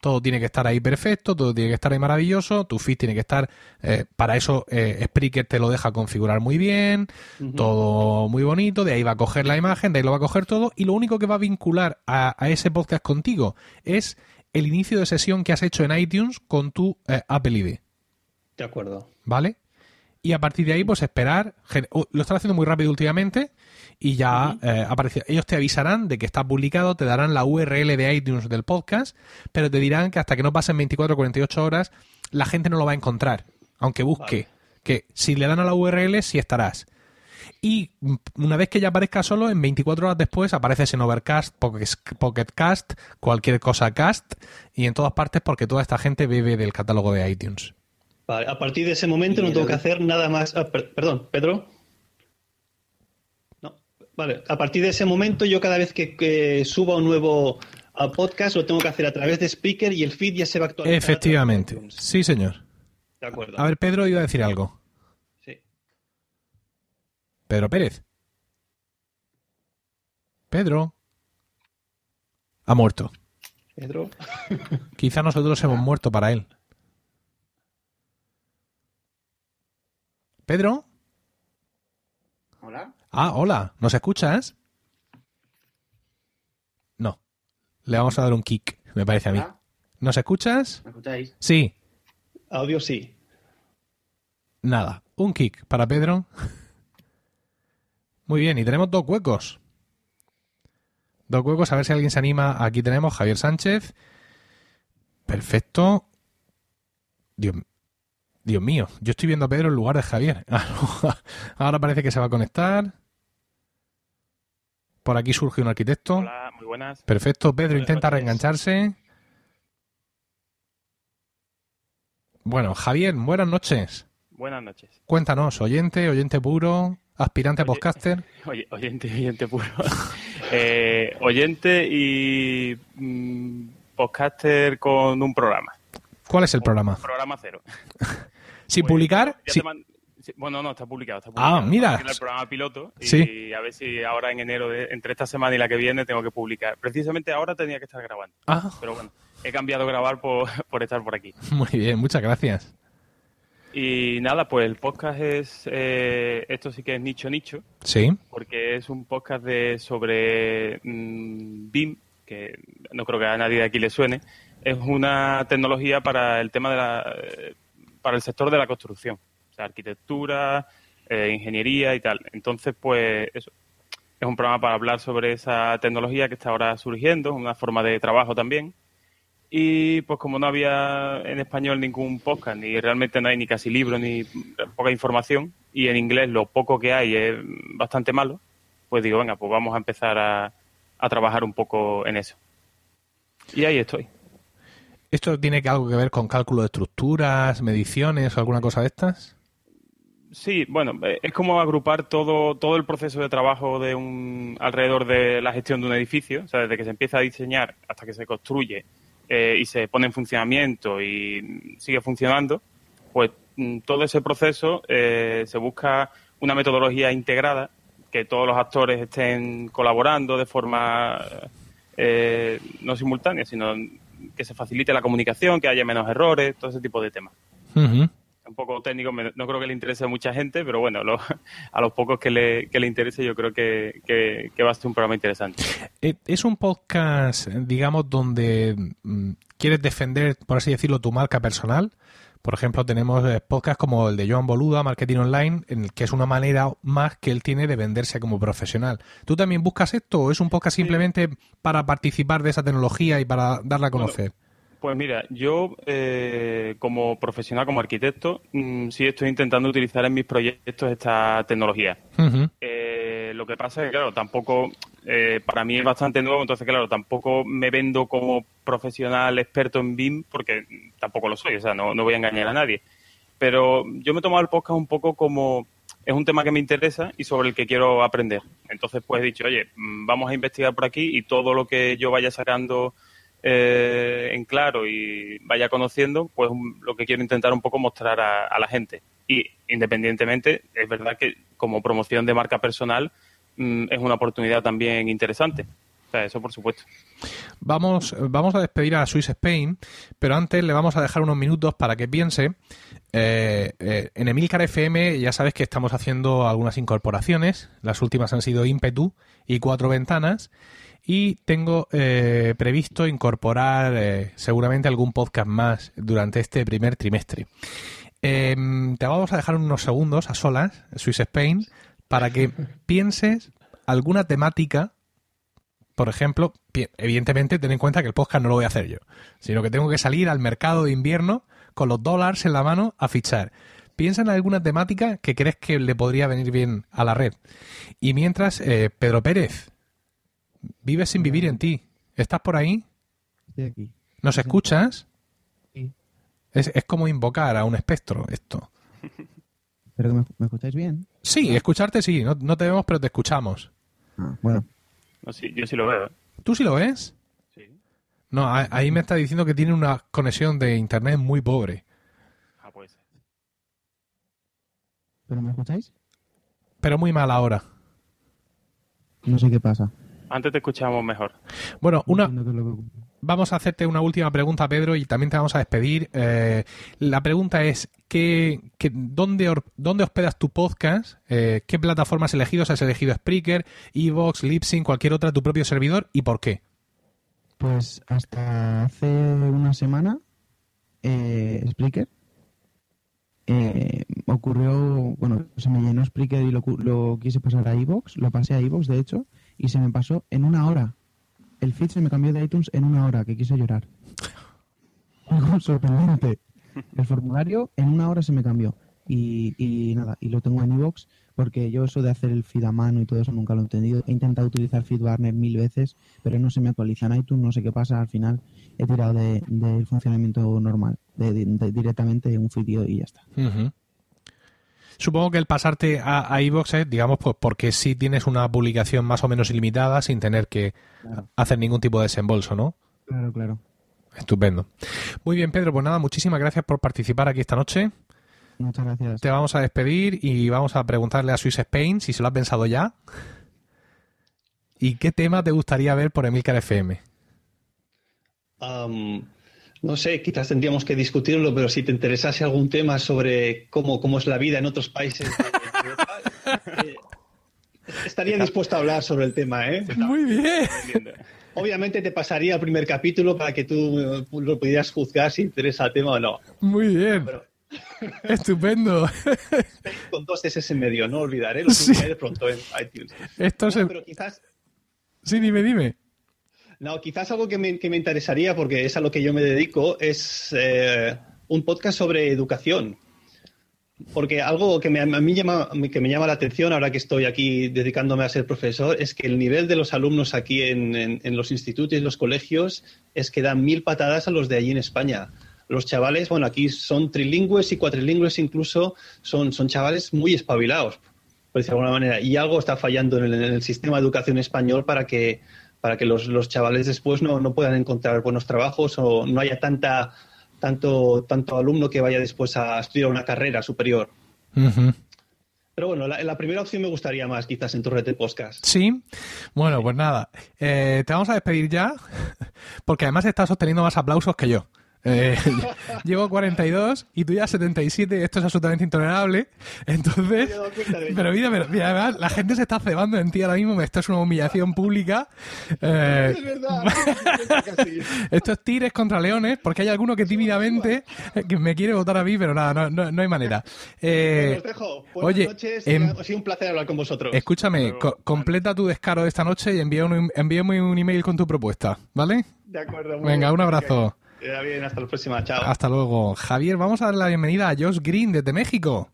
Todo tiene que estar ahí perfecto, todo tiene que estar ahí maravilloso, tu feed tiene que estar, eh, para eso eh, Spreaker te lo deja configurar muy bien, todo muy bonito, de ahí va a coger la imagen, de ahí lo va a coger todo, y lo único que va a vincular a, ese podcast contigo es el inicio de sesión que has hecho en iTunes con tu eh, Apple ID. De acuerdo. ¿Vale? Y a partir de ahí, pues esperar. Lo están haciendo muy rápido últimamente y ya eh, aparece, ellos te avisarán de que está publicado, te darán la URL de iTunes del podcast, pero te dirán que hasta que no pasen 24 o 48 horas, la gente no lo va a encontrar, aunque busque. Que si le dan a la URL, sí estarás. Y una vez que ya aparezca solo, en 24 horas después apareces en Overcast, Pocket Cast, cualquier cosa cast, y en todas partes porque toda esta gente bebe del catálogo de iTunes. Vale, a partir de ese momento no tengo que hacer nada más. Ah, perdón, Pedro. No, vale, a partir de ese momento yo cada vez que, suba un nuevo podcast lo tengo que hacer a través de Speaker y el feed ya se va a actualizar. Efectivamente, sí señor. De acuerdo. A ver, Pedro iba a decir algo. Pedro Pérez. Pedro. Ha muerto. Pedro. Quizá nosotros hemos muerto para él. Pedro. Hola. Ah, hola. ¿Nos escuchas? No. Le vamos a dar un kick, me parece a mí. ¿Nos escuchas? ¿Me escucháis? Sí. Audio sí. Nada. Un kick para Pedro. Muy bien, y tenemos dos huecos. Dos huecos, a ver si alguien se anima. Aquí tenemos Javier Sánchez. Perfecto. Dios, Dios mío, yo estoy viendo a Pedro en lugar de Javier. Ahora parece que se va a conectar. Por aquí surge un arquitecto. Hola, muy buenas. Perfecto, Pedro intenta reengancharse. Bueno, Javier, buenas noches. Buenas noches. Cuéntanos, oyente, oyente puro, aspirante a podcaster. Oye, oyente, oyente puro. Eh, oyente y mm, podcaster con un programa. ¿Cuál es el programa? Programa cero. ¿Sin pues, publicar? Bueno, no, está publicado, está publicado. Ah, mira. el programa piloto y a ver si ahora en enero, entre esta semana y la que viene, tengo que publicar. Precisamente ahora tenía que estar grabando. Ah. Pero bueno, he cambiado grabar por, por estar por aquí. Muy bien, muchas gracias. Y nada, pues el podcast es, eh, esto sí que es nicho nicho. Sí. Porque es un podcast de sobre mmm, BIM, que no creo que a nadie de aquí le suene. Es una tecnología para el tema de la, para el sector de la construcción, o sea, arquitectura, eh, ingeniería y tal. Entonces, pues eso, es un programa para hablar sobre esa tecnología que está ahora surgiendo, una forma de trabajo también y pues como no había en español ningún podcast, ni realmente no hay ni casi libro, ni poca información, y en inglés lo poco que hay es bastante malo, pues digo, venga, pues vamos a empezar a, a trabajar un poco en eso. Y ahí estoy. ¿Esto tiene algo que ver con cálculo de estructuras, mediciones o alguna cosa de estas? Sí, bueno, es como agrupar todo, todo el proceso de trabajo de un, alrededor de la gestión de un edificio, o sea, desde que se empieza a diseñar hasta que se construye, eh, y se pone en funcionamiento y sigue funcionando, pues mm, todo ese proceso eh, se busca una metodología integrada, que todos los actores estén colaborando de forma eh, no simultánea, sino que se facilite la comunicación, que haya menos errores, todo ese tipo de temas un poco técnico, no creo que le interese a mucha gente, pero bueno, a los pocos que le, que le interese yo creo que, que, va a ser un programa interesante. Eh, es un podcast, digamos, donde mm, quieres defender, por así decirlo, tu marca personal. Por ejemplo, tenemos eh, podcasts como el de Joan Boluda, Marketing Online, en el que es una manera más que él tiene de venderse como profesional. ¿Tú también buscas esto o es un podcast simplemente para participar de esa tecnología y para darla a conocer? Pues mira, yo eh, como profesional, como arquitecto, mm, sí estoy intentando utilizar en mis proyectos esta tecnología. Eh, lo que pasa es que, claro, tampoco, eh, para mí es bastante nuevo, entonces, claro, tampoco me vendo como profesional experto en BIM, porque tampoco lo soy, o sea, no, no voy a engañar a nadie. Pero yo me he tomado el podcast un poco como es un tema que me interesa y sobre el que quiero aprender. Entonces, pues he dicho, oye, mm, vamos a investigar por aquí y todo lo que yo vaya sacando eh, en claro y vaya conociendo, pues lo que quiero intentar un poco mostrar a, la gente. Y independientemente, es verdad que como promoción de marca personal es una oportunidad también interesante. Eso por supuesto. Vamos, vamos a despedir a Swiss Spain, pero antes le vamos a dejar unos minutos para que piense. Eh, eh, en Emilcar FM ya sabes que estamos haciendo algunas incorporaciones. Las últimas han sido ímpetu y cuatro ventanas y tengo eh, previsto incorporar seguramente algún podcast más durante este primer trimestre. Em, te vamos a dejar unos segundos a solas, Swiss Spain, para que pienses alguna temática. Por ejemplo, evidentemente ten en cuenta que el podcast no lo voy a hacer yo, sino que tengo que salir al mercado de invierno con los dólares en la mano a fichar. piensa en alguna temática que crees que le podría venir bien a la red. Y mientras, eh, Pedro Pérez, vives sin vivir en ti. ¿Estás por ahí? Estoy aquí. ¿Nos escuchas? Sí. Es, es como invocar a un espectro esto. ¿Pero me, me escucháis bien? Sí, escucharte sí. No, no te vemos, pero te escuchamos. Ah, bueno. No, sí, yo sí lo veo. ¿eh? ¿Tú sí lo ves? Sí. No, a- ahí me está diciendo que tiene una conexión de internet muy pobre. Ah, pues. ¿Pero me escucháis? Pero muy mal ahora. No sé qué pasa. Antes te escuchábamos mejor. Bueno, No una, vamos a hacerte una última pregunta, Pedro, y también te vamos a despedir. Eh, la pregunta es, ¿qué, dónde, ¿dónde hospedas tu podcast? Eh, ¿Qué plataformas has elegido? ¿Has elegido Spreaker, Evox, Libsyn, cualquier otra, tu propio servidor? ¿Y por qué? Pues hasta hace una semana, eh, Spreaker, eh, ocurrió, bueno, se me llenó Spreaker y lo, lo quise pasar a iVoox, lo pasé a iVoox, de hecho, y se me pasó en una hora. El feed se me cambió de iTunes en una hora, que quise llorar. Sorprendente. El formulario en una hora se me cambió. Y, y nada, y lo tengo en iVoox, porque yo eso de hacer el feed a mano y todo eso nunca lo he entendido. He intentado utilizar FeedBurner mil veces, pero no se me actualiza en iTunes, no sé qué pasa. Al final he tirado de- del funcionamiento normal, de, de- de- directamente un feed y ya está. Supongo que el pasarte a, a iVoox es, digamos, pues porque sí tienes una publicación más o menos ilimitada sin tener que Claro. hacer ningún tipo de desembolso, ¿no? Claro, claro. Estupendo. Muy bien, Pedro, pues nada, muchísimas gracias por participar aquí esta noche. Muchas gracias. Te vamos a despedir y vamos a preguntarle a Swiss Spain si se lo ha pensado ya. ¿Y qué tema te gustaría ver por Emilcar FM? Am, no sé, quizás tendríamos que discutirlo, pero si te interesase algún tema sobre cómo, cómo es la vida en otros países de Europa, eh, estaría dispuesto a hablar sobre el tema, ¿eh? Muy bien. Obviamente te pasaría el primer capítulo para que tú eh, lo pudieras juzgar si interesa el tema o no. Muy bien. Pero- Estupendo. Con dos S en medio, no olvidaré, lo Sí. pronto en iTunes. Esto No, se... pero quizás, Sí, dime, dime. No, quizás algo que me, que me interesaría, porque es a lo que yo me dedico, es eh, un podcast sobre educación. Porque algo que me, a mí llama, que me llama la atención ahora que estoy aquí dedicándome a ser profesor es que el nivel de los alumnos aquí en, en- los institutos y los colegios es que dan mil patadas a los de allí en España. Los chavales, bueno, aquí son trilingües y cuatrilingües incluso, son, son chavales muy espabilados, por decirlo de alguna manera. Y algo está fallando en el, en el sistema de educación español para que, para que los, los chavales después no, no puedan encontrar buenos trabajos o no haya tanta tanto, tanto alumno que vaya después a estudiar una carrera superior. Pero bueno, la, la primera opción me gustaría más, quizás en tu red de podcast. Sí. Bueno, pues nada. Eh, te vamos a despedir ya, porque además estás obteniendo más aplausos que yo. Eh, llevo 42 y tú ya 77, esto es absolutamente intolerable. Entonces, pero mira, pero mira, además, la gente se está cebando en ti ahora mismo, esto es una humillación pública. Eh, Es verdad. casi. esto es tires contra leones, porque hay alguno que tímidamente eh, que me quiere votar a mí, pero nada, no, no, no hay manera. Eh, dejo. Buenas oye, noches. em- Ha sido un placer hablar con vosotros. Escúchame, co- completa tu descaro de esta noche y envía un, envíame un email con tu propuesta, ¿vale? De acuerdo. muy Venga, bien. un abrazo. Que vaya bien, hasta la próxima. Chao. Hasta luego. Javier, vamos a dar la bienvenida a Josh Green desde México.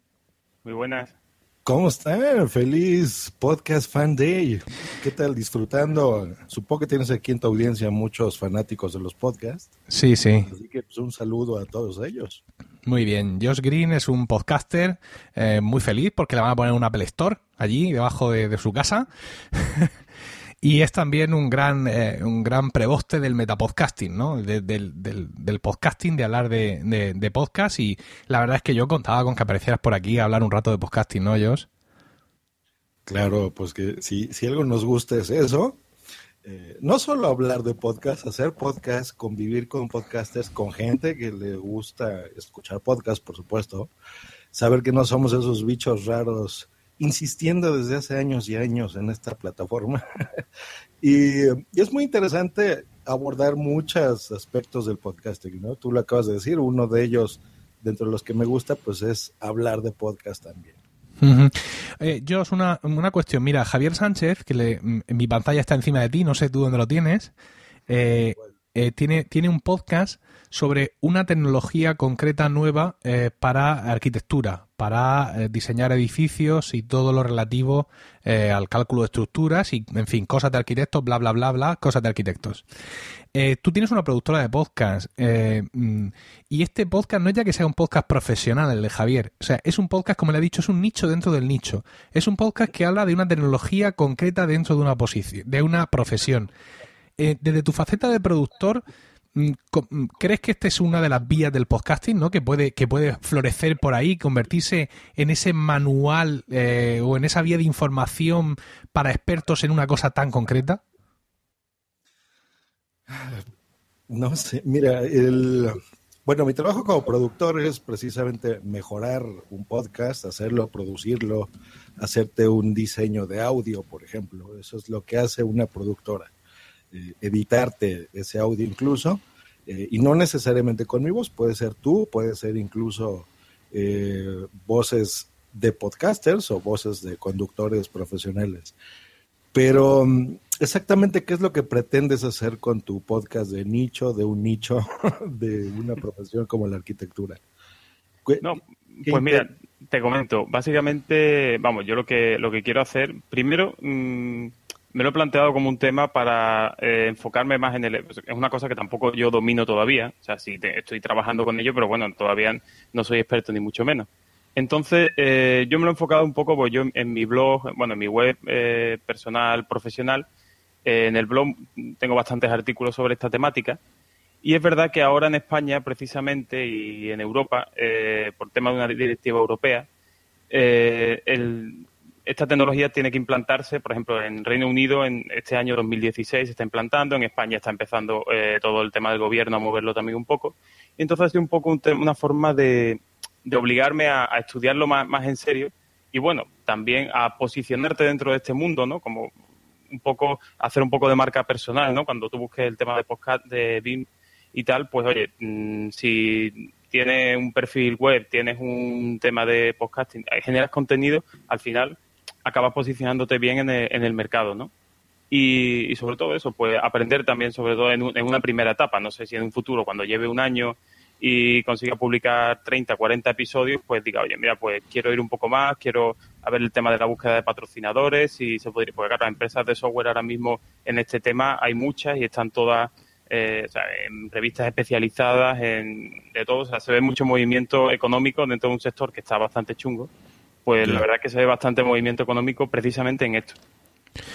Muy buenas. ¿Cómo están? Feliz Podcast Fan Day. ¿Qué tal disfrutando? Supongo que tienes aquí en tu audiencia muchos fanáticos de los podcasts, Sí, sí. así que pues, un saludo a todos ellos. Muy bien. Josh Green es un podcaster eh, muy feliz porque le van a poner un Apple Store allí debajo de, de su casa. y es también un gran, eh, un gran preboste del metapodcasting, ¿no? De- del, del- del podcasting, de hablar de, de, podcast. Y la verdad es que yo contaba con que aparecieras por aquí a hablar un rato de podcasting, ¿no, Josh? Claro, pues que si, si algo nos gusta es eso. Eh, no solo hablar de podcast, hacer podcast, convivir con podcasters, con gente que le gusta escuchar podcast, por supuesto. Saber que no somos esos bichos raros insistiendo desde hace años y años en esta plataforma. y, y es muy interesante abordar muchos aspectos del podcasting, ¿no? Tú lo acabas de decir, uno de ellos, dentro de los que me gusta, pues es hablar de podcast también. Ujú. Eh, Josh, una, una cuestión. Mira, Javier Sánchez, que le- mi pantalla está encima de ti, no sé tú dónde lo tienes. eh, eh, tiene, tiene un podcast sobre una tecnología concreta nueva eh, para arquitectura, para eh, diseñar edificios y todo lo relativo al cálculo de estructuras y, en fin, cosas de arquitectos, bla, bla, bla, bla, cosas de arquitectos. tú tienes una productora de podcast mm, y este podcast no es ya que sea un podcast profesional, el de Javier. O sea, es un podcast, como le he dicho, es un nicho dentro del nicho. Es un podcast que habla de una tecnología concreta dentro de una posición, de una profesión. desde tu faceta de productor, ¿Crees que esta es una de las vías del podcasting, ¿no? Que puede, que puede florecer por ahí, convertirse en ese manual eh, o en esa vía de información para expertos en una cosa tan concreta? No sé, mira, el, bueno, mi trabajo como productor es precisamente mejorar un podcast, hacerlo, producirlo, hacerte un diseño de audio, por ejemplo. Eso es lo que hace una productora. Eh, editarte ese audio incluso, eh, y no necesariamente con mi voz, puede ser tú, puede ser incluso eh, voces de podcasters o voces de conductores profesionales. Pero mm, exactamente qué es lo que pretendes hacer con tu podcast de nicho, de un nicho, de una profesión como la arquitectura. No, pues mira, te comento, básicamente, vamos, yo lo que lo que quiero hacer, primero, mm, me lo he planteado como un tema para eh, enfocarme más en el... Es una cosa que tampoco yo domino todavía, o sea, sí estoy trabajando con ello, pero bueno, todavía no soy experto ni mucho menos. Entonces, eh, yo me lo he enfocado un poco, pues yo en, mi blog, bueno, en mi web eh, personal, profesional, en el blog tengo bastantes artículos sobre esta temática. Y es verdad que ahora en España, precisamente, y en Europa, por tema de una directiva europea, el, esta tecnología tiene que implantarse, por ejemplo, en Reino Unido en este año 2016 se está implantando, en España está empezando eh, todo el tema del gobierno a moverlo también un poco. Y entonces es un poco una forma de, obligarme a, estudiarlo más, en serio y bueno, también a posicionarte dentro de este mundo, ¿no? Como un poco, hacer un poco de marca personal, ¿no? Cuando tú busques el tema de podcast, de BIM y tal, pues oye, mm, si tienes un perfil web, tienes un tema de podcasting, eh, generas contenido, al final acabas posicionándote bien en el, en el mercado, ¿no? Y, sobre todo eso, pues aprender también, sobre todo en, una primera etapa, no sé si en un futuro, cuando lleve un año y consiga publicar 30, 40 episodios, pues diga, oye, mira, pues quiero ir un poco más, quiero ver el tema de la búsqueda de patrocinadores y se podría, porque claro, las empresas de software ahora mismo en este tema hay muchas y están todas eh, o sea, en revistas especializadas, en, de todo, o sea, se ve mucho movimiento económico dentro de un sector que está bastante chungo pues la verdad es que se ve bastante movimiento económico precisamente en esto.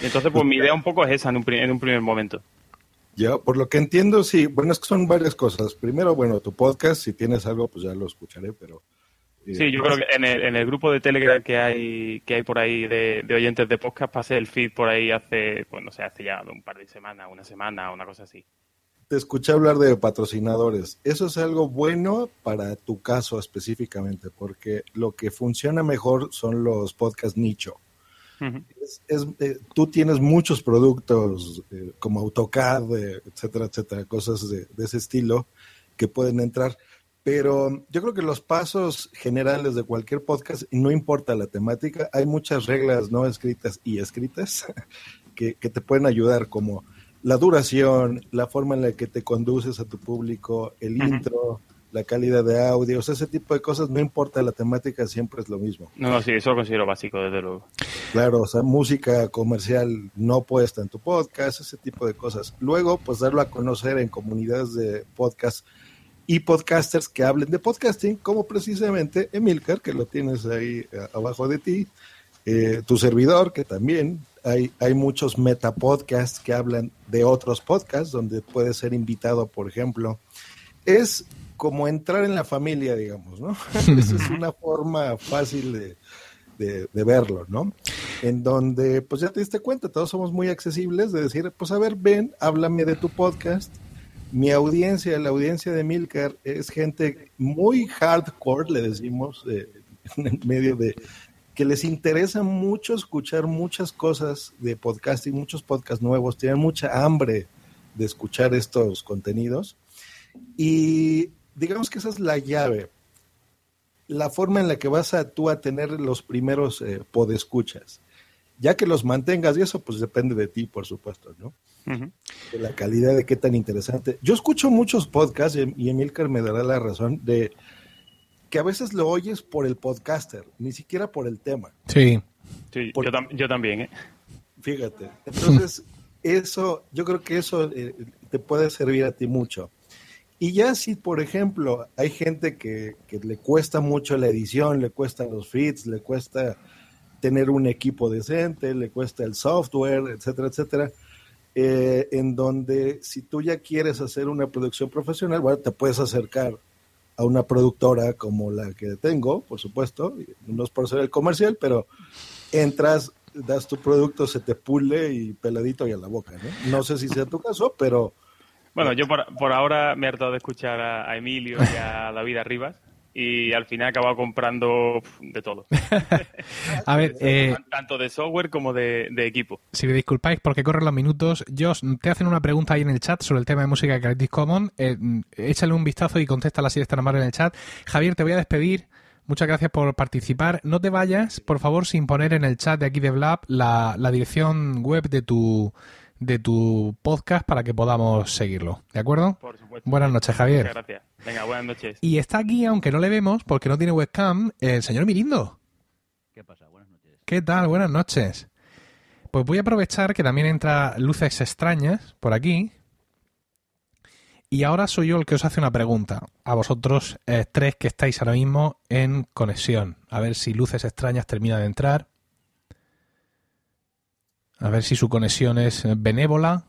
entonces, pues mi idea un poco es esa en un, primer momento. Ya, por lo que entiendo, sí, bueno, es que son varias cosas. Primero, bueno, tu podcast, si tienes algo, pues ya lo escucharé, pero... Eh, sí, yo creo que en el, en el, grupo de Telegram que hay que hay por ahí de, de, oyentes de podcast, pasé el feed por ahí hace, pues no sé, hace ya un par de semanas, una semana, una cosa así te escuché hablar de patrocinadores. Eso es algo bueno para tu caso específicamente, porque lo que funciona mejor son los podcast nicho. es, eh, tú tienes muchos productos eh, como AutoCAD, eh, etcétera, etcétera, cosas de, ese estilo que pueden entrar. Pero yo creo que los pasos generales de cualquier podcast, no importa la temática, hay muchas reglas no escritas y escritas que, que te pueden ayudar, como la duración, la forma en la que te conduces a tu público, el intro, la calidad de audio, ese tipo de cosas, no importa la temática, siempre es lo mismo. No, sí, eso lo considero básico, desde luego. Claro, o sea, música comercial no puesta en tu podcast, ese tipo de cosas. Luego, pues darlo a conocer en comunidades de podcast y podcasters que hablen de podcasting, como precisamente Emilcar, que lo tienes ahí eh, abajo de ti, eh, tu servidor, que también hay, hay muchos metapodcasts que hablan de otros podcasts, donde puede ser invitado, por ejemplo. Es como entrar en la familia, digamos, ¿no? Esa es una forma fácil de, verlo, ¿no? En donde, pues ya te diste cuenta, todos somos muy accesibles de decir, pues a ver, ven, háblame de tu podcast. Mi audiencia, la audiencia de Milcar, es gente muy hardcore, le decimos, eh, en medio de, que les interesa mucho escuchar muchas cosas de podcasting, muchos podcasts nuevos, tienen mucha hambre de escuchar estos contenidos. Y digamos que esa es la llave, la forma en la que vas a tú a tener los primeros eh, podescuchas. Ya que los mantengas, y eso pues depende de ti, por supuesto, ¿no? de la calidad de qué tan interesante. Yo escucho muchos podcasts y Emilcar me dará la razón de que a veces lo oyes por el podcaster, ni siquiera por el tema. Sí. Sí, yo, también, ¿eh? Fíjate. Entonces, eso, yo creo que eso eh, te puede servir a ti mucho. Y ya si, por ejemplo, hay gente que, que, le cuesta mucho la edición, le cuesta los feeds, le cuesta tener un equipo decente, le cuesta el software, etcétera, etcétera, eh, en donde si tú ya quieres hacer una producción profesional, bueno, te puedes acercar a una productora como la que tengo, por supuesto, no es por ser el comercial, pero entras, das tu producto, se te pule y peladito y a la boca, ¿no? No sé si sea tu caso, pero... Bueno, yo por, por ahora me he hartado de escuchar a, a Emilio y a David Arribas y al final he acabado comprando de todo. a ver, eh, tanto de software como de, equipo. Si me disculpáis porque corren los minutos, Josh, te hacen una pregunta ahí en el chat sobre el tema de música Creative Commons. Eh, échale un vistazo y contéstala si tan amable en el chat. Javier, te voy a despedir. Muchas gracias por participar. No te vayas, por favor, sin poner en el chat de aquí de Blab la, la dirección web de tu de tu podcast para que podamos seguirlo. ¿De acuerdo? Por supuesto. Buenas noches, Javier. Muchas gracias. Venga, buenas noches. Y está aquí, aunque no le vemos, porque no tiene webcam, el señor Mirindo. ¿Qué pasa? Buenas noches. ¿Qué tal? Buenas noches. Pues voy a aprovechar que también entra luces extrañas por aquí. Y ahora soy yo el que os hace una pregunta a vosotros eh, tres que estáis ahora mismo en conexión. A ver si luces extrañas termina de entrar. A ver si su conexión es benévola.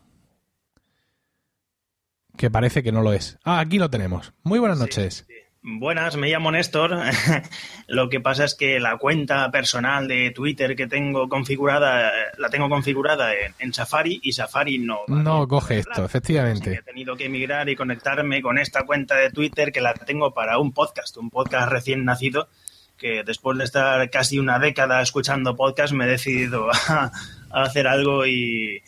Que parece que no lo es. Ah, aquí lo tenemos. Muy buenas noches. Buenas, me llamo Néstor. lo que pasa es que la cuenta personal de Twitter que tengo configurada, la tengo configurada en, Safari y Safari no. no coge esto, efectivamente. he tenido que emigrar y conectarme con esta cuenta de Twitter que la tengo para un podcast, un podcast recién nacido que después de estar casi una década escuchando podcast me he decidido a, hacer algo y,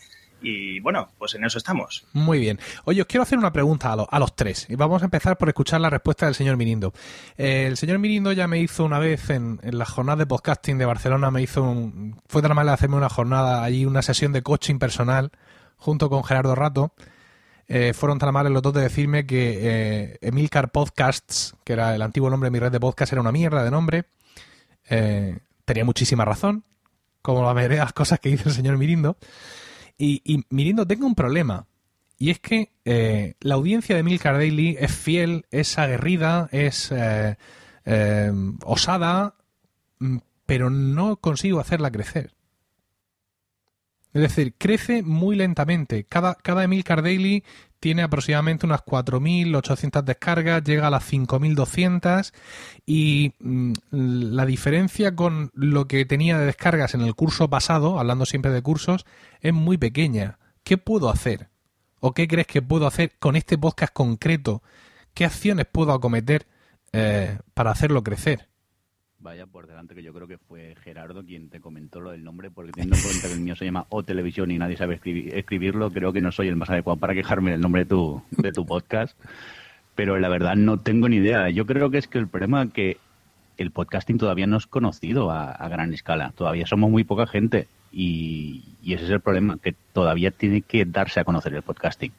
bueno, pues en eso estamos. Muy bien. Oye, os quiero hacer una pregunta a, los tres. Y vamos a empezar por escuchar la respuesta del señor Mirindo. Eh, el señor Mirindo ya me hizo una vez en, la jornada de podcasting de Barcelona, me hizo un, fue tan amable hacerme una jornada allí, una sesión de coaching personal junto con Gerardo Rato. Eh, fueron tan amables los dos de decirme que eh, Emilcar Podcasts, que era el antiguo nombre de mi red de podcast, era una mierda de nombre. tenía muchísima razón como la mayoría de las cosas que dice el señor Mirindo. Y, Mirindo, tengo un problema. Y es que eh, la audiencia de Milcar Daily es fiel, es aguerrida, es eh, eh, osada, mm, pero no consigo hacerla crecer. Es decir, crece muy lentamente. Cada, cada Daily tiene aproximadamente unas 4.800 descargas, llega a las 5.200 y mm, la diferencia con lo que tenía de descargas en el curso pasado, hablando siempre de cursos, es muy pequeña. ¿Qué puedo hacer? ¿O qué crees que puedo hacer con este podcast concreto? ¿Qué acciones puedo acometer eh, para hacerlo crecer? Vaya por delante que yo creo que fue Gerardo quien te comentó lo del nombre, porque teniendo en cuenta que el mío se llama O Televisión y nadie sabe escribirlo, creo que no soy el más adecuado para quejarme del nombre de tu, de tu podcast. Pero la verdad no tengo ni idea. Yo creo que es que el problema es que el podcasting todavía no es conocido a, gran escala. Todavía somos muy poca gente y ese es el problema, que todavía tiene que darse a conocer el podcasting.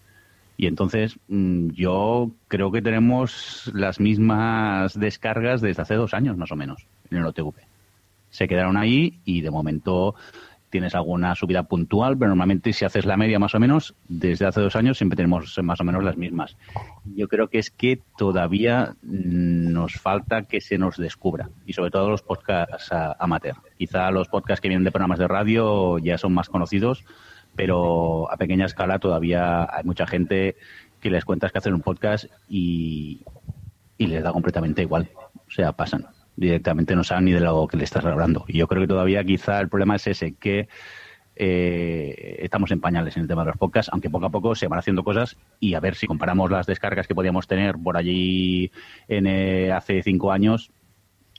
Y entonces mm, yo creo que tenemos las mismas descargas desde hace dos años más o menos en el OTV. Se quedaron ahí y de momento tienes alguna subida puntual, pero normalmente si haces la media más o menos, desde hace dos años siempre tenemos más o menos las mismas. Yo creo que es que todavía mm, nos falta que se nos descubra, y sobre todo los podcasts amateur. Quizá los podcasts que vienen de programas de radio ya son más conocidos, pero a pequeña escala todavía hay mucha gente que les cuentas que hacen un podcast y, les da completamente igual. O sea, pasan. Directamente no saben ni de lo que le estás hablando. Y yo creo que todavía quizá el problema es ese, que eh, estamos en pañales en el tema de los podcasts, aunque poco a poco se van haciendo cosas y a ver si comparamos las descargas que podíamos tener por allí en, eh, hace cinco años,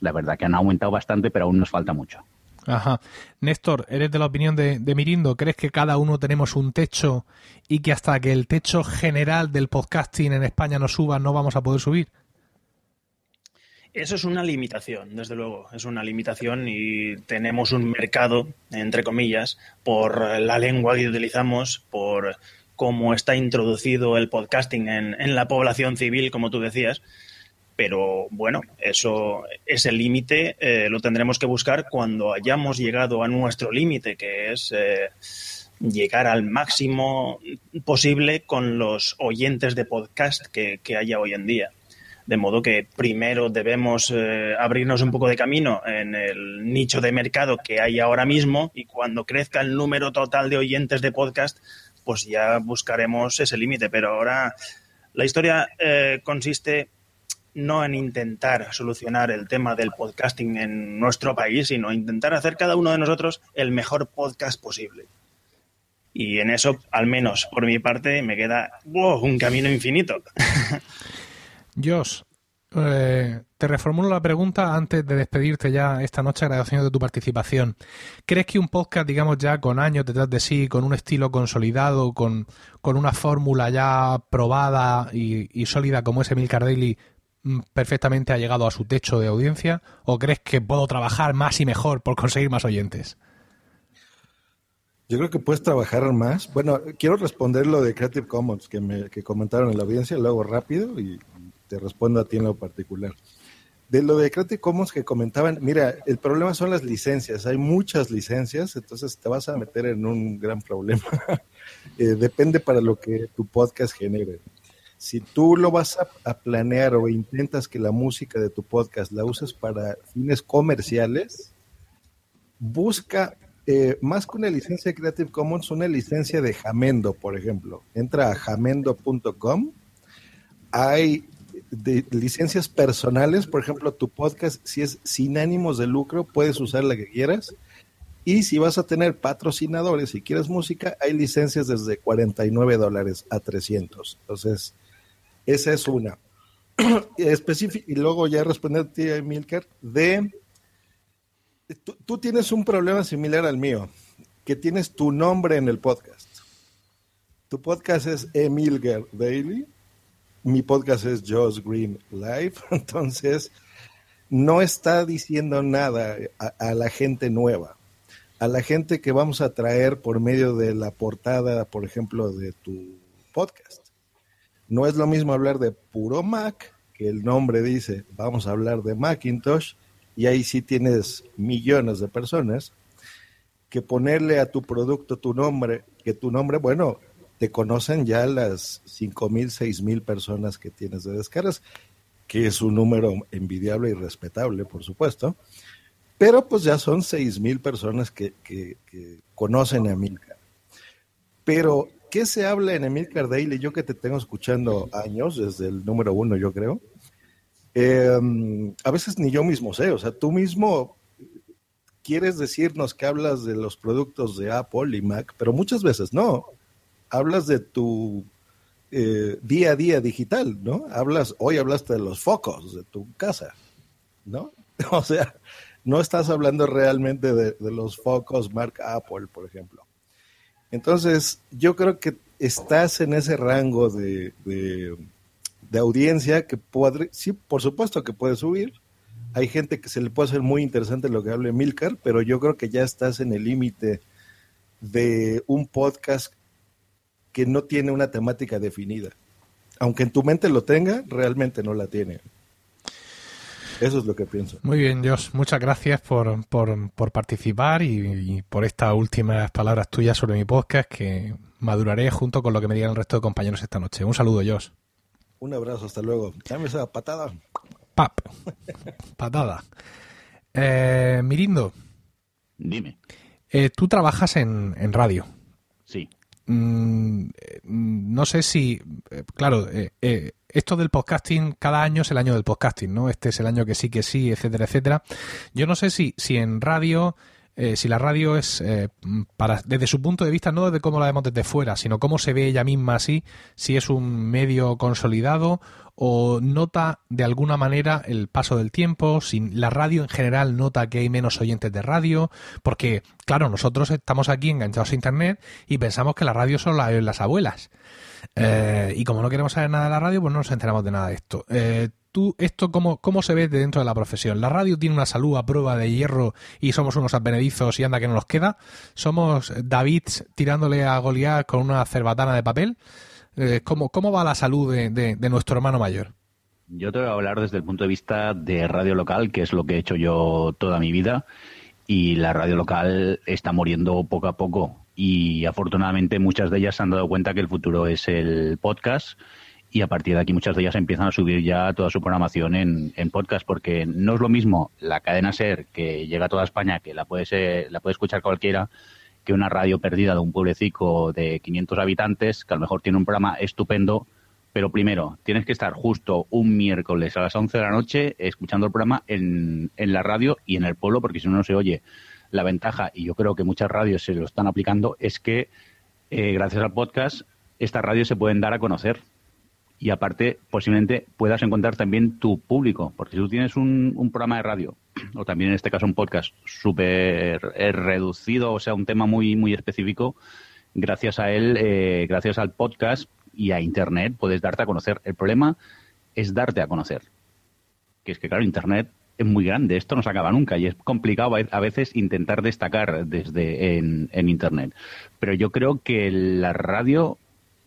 la verdad que han aumentado bastante, pero aún nos falta mucho. Ajá. Néstor, ¿eres de la opinión de, Mirindo? ¿Crees que cada uno tenemos un techo y que hasta que el techo general del podcasting en España no suba no vamos a poder subir? Eso es una limitación, desde luego. Es una limitación y tenemos un mercado, entre comillas, por la lengua que utilizamos, por cómo está introducido el podcasting en, la población civil, como tú decías. Pero bueno, eso, ese límite eh, lo tendremos que buscar cuando hayamos llegado a nuestro límite, que es eh, llegar al máximo posible con los oyentes de podcast que, haya hoy en día. De modo que primero debemos eh, abrirnos un poco de camino en el nicho de mercado que hay ahora mismo y cuando crezca el número total de oyentes de podcast, pues ya buscaremos ese límite. Pero ahora la historia consiste no en intentar solucionar el tema del podcasting en nuestro país, sino intentar hacer cada uno de nosotros el mejor podcast posible. Y en eso, al menos por mi parte, me queda un camino infinito. Josh, eh, te reformulo la pregunta antes de despedirte ya esta noche agradeciendo de tu participación. ¿Crees que un podcast, digamos ya con años detrás de sí, con un estilo consolidado, con, una fórmula ya probada y, sólida como es Emil Cardelli, perfectamente ha llegado a su techo de audiencia? ¿O crees que puedo trabajar más y mejor por conseguir más oyentes? Yo creo que puedes trabajar más. Bueno, quiero responder lo de Creative Commons que me que comentaron en la audiencia, lo hago rápido y te respondo a ti en lo particular. De lo de Creative Commons que comentaban, mira, el problema son las licencias. Hay muchas licencias, entonces te vas a meter en un gran problema. Eh, depende para lo que tu podcast genere. Si tú lo vas a, planear o intentas que la música de tu podcast la uses para fines comerciales, busca eh, más que una licencia de Creative Commons, una licencia de Jamendo, por ejemplo. Entra a jamendo.com. Hay licencias personales, por ejemplo, tu podcast, si es sin ánimos de lucro, puedes usar la que quieras. Y si vas a tener patrocinadores y quieres música, hay licencias desde 49 dólares a 300. Entonces, esa es una. y luego ya responderte a Milker de tú, tienes un problema similar al mío, que tienes tu nombre en el podcast. Tu podcast es Emilger Daily, mi podcast es Josh Green Live, entonces no está diciendo nada a, la gente nueva, a la gente que vamos a traer por medio de la portada, por ejemplo, de tu podcast. No es lo mismo hablar de puro Mac, que el nombre dice, vamos a hablar de Macintosh, y ahí sí tienes millones de personas, que ponerle a tu producto tu nombre, que tu nombre, bueno, te conocen ya las cinco mil, seis mil personas que tienes de descargas, que es un número envidiable y respetable, por supuesto, pero pues ya son seis mil personas que, que, conocen a Emilcar. Pero, ¿qué se habla en Emilcar Daily? Yo que te tengo escuchando años, desde el número uno, yo creo, Em, a veces ni yo mismo sé, o sea, tú mismo quieres decirnos que hablas de los productos de Apple y Mac, pero muchas veces no. Hablas de tu eh, día a día digital, ¿no? Hablas, hoy hablaste de los focos de tu casa, ¿no? O sea, no estás hablando realmente de, los focos marca Apple, por ejemplo. Entonces, yo creo que estás en ese rango de de audiencia que puede, sí, por supuesto que puede subir. Hay gente que se le puede hacer muy interesante lo que hable Milcar, pero yo creo que ya estás en el límite de un podcast que no tiene una temática definida. Aunque en tu mente lo tenga, realmente no la tiene. Eso es lo que pienso. Muy bien, Dios. Muchas gracias por, por, participar y, y, por estas últimas palabras tuyas sobre mi podcast que maduraré junto con lo que me digan el resto de compañeros esta noche. Un saludo, Josh. Un abrazo, hasta luego. Dame esa patada. Pap. Patada. Eh, Mirindo. Dime. Eh, tú trabajas en, radio. Sí. Mm, no sé si, eh, claro, esto del podcasting, cada año es el año del podcasting, ¿no? Este es el año que sí, que sí, etcétera, etcétera. Yo no sé si, si en radio eh, si la radio es, eh, para, desde su punto de vista, no desde cómo la vemos desde fuera, sino cómo se ve ella misma así, si es un medio consolidado o nota de alguna manera el paso del tiempo, si la radio en general nota que hay menos oyentes de radio, porque claro, nosotros estamos aquí enganchados a internet y pensamos que la radio son las abuelas. Eh, y como no queremos saber nada de la radio, pues no nos enteramos de nada de esto. Eh, ¿Tú esto cómo, cómo se ve dentro de la profesión? ¿La radio tiene una salud a prueba de hierro y somos unos advenedizos y anda que no nos queda? ¿Somos David tirándole a Goliat con una cerbatana de papel? Eh, ¿cómo, ¿Cómo va la salud de, nuestro hermano mayor? Yo te voy a hablar desde el punto de vista de radio local, que es lo que he hecho yo toda mi vida, y la radio local está muriendo poco a poco. Y afortunadamente muchas de ellas se han dado cuenta que el futuro es el podcast y a partir de aquí muchas de ellas empiezan a subir ya toda su programación en, en podcast, porque no es lo mismo la cadena SER que llega a toda España, que la puede, la puede escuchar cualquiera, que una radio perdida de un pueblecico de 500 habitantes, que a lo mejor tiene un programa estupendo, pero primero, tienes que estar justo un miércoles a las 11 de la noche escuchando el programa en, en la radio y en el pueblo, porque si no, no se oye. La ventaja, y yo creo que muchas radios se lo están aplicando, es que eh, gracias al podcast estas radios se pueden dar a conocer y aparte posiblemente puedas encontrar también tu público, porque si tú tienes un, programa de radio o también en este caso un podcast súper eh, reducido, o sea, un tema muy, muy específico, gracias a él, eh, gracias al podcast y a Internet puedes darte a conocer. El problema es darte a conocer, que es que claro, Internet es muy grande, esto no se acaba nunca y es complicado a veces intentar destacar desde en, en Internet. Pero yo creo que la radio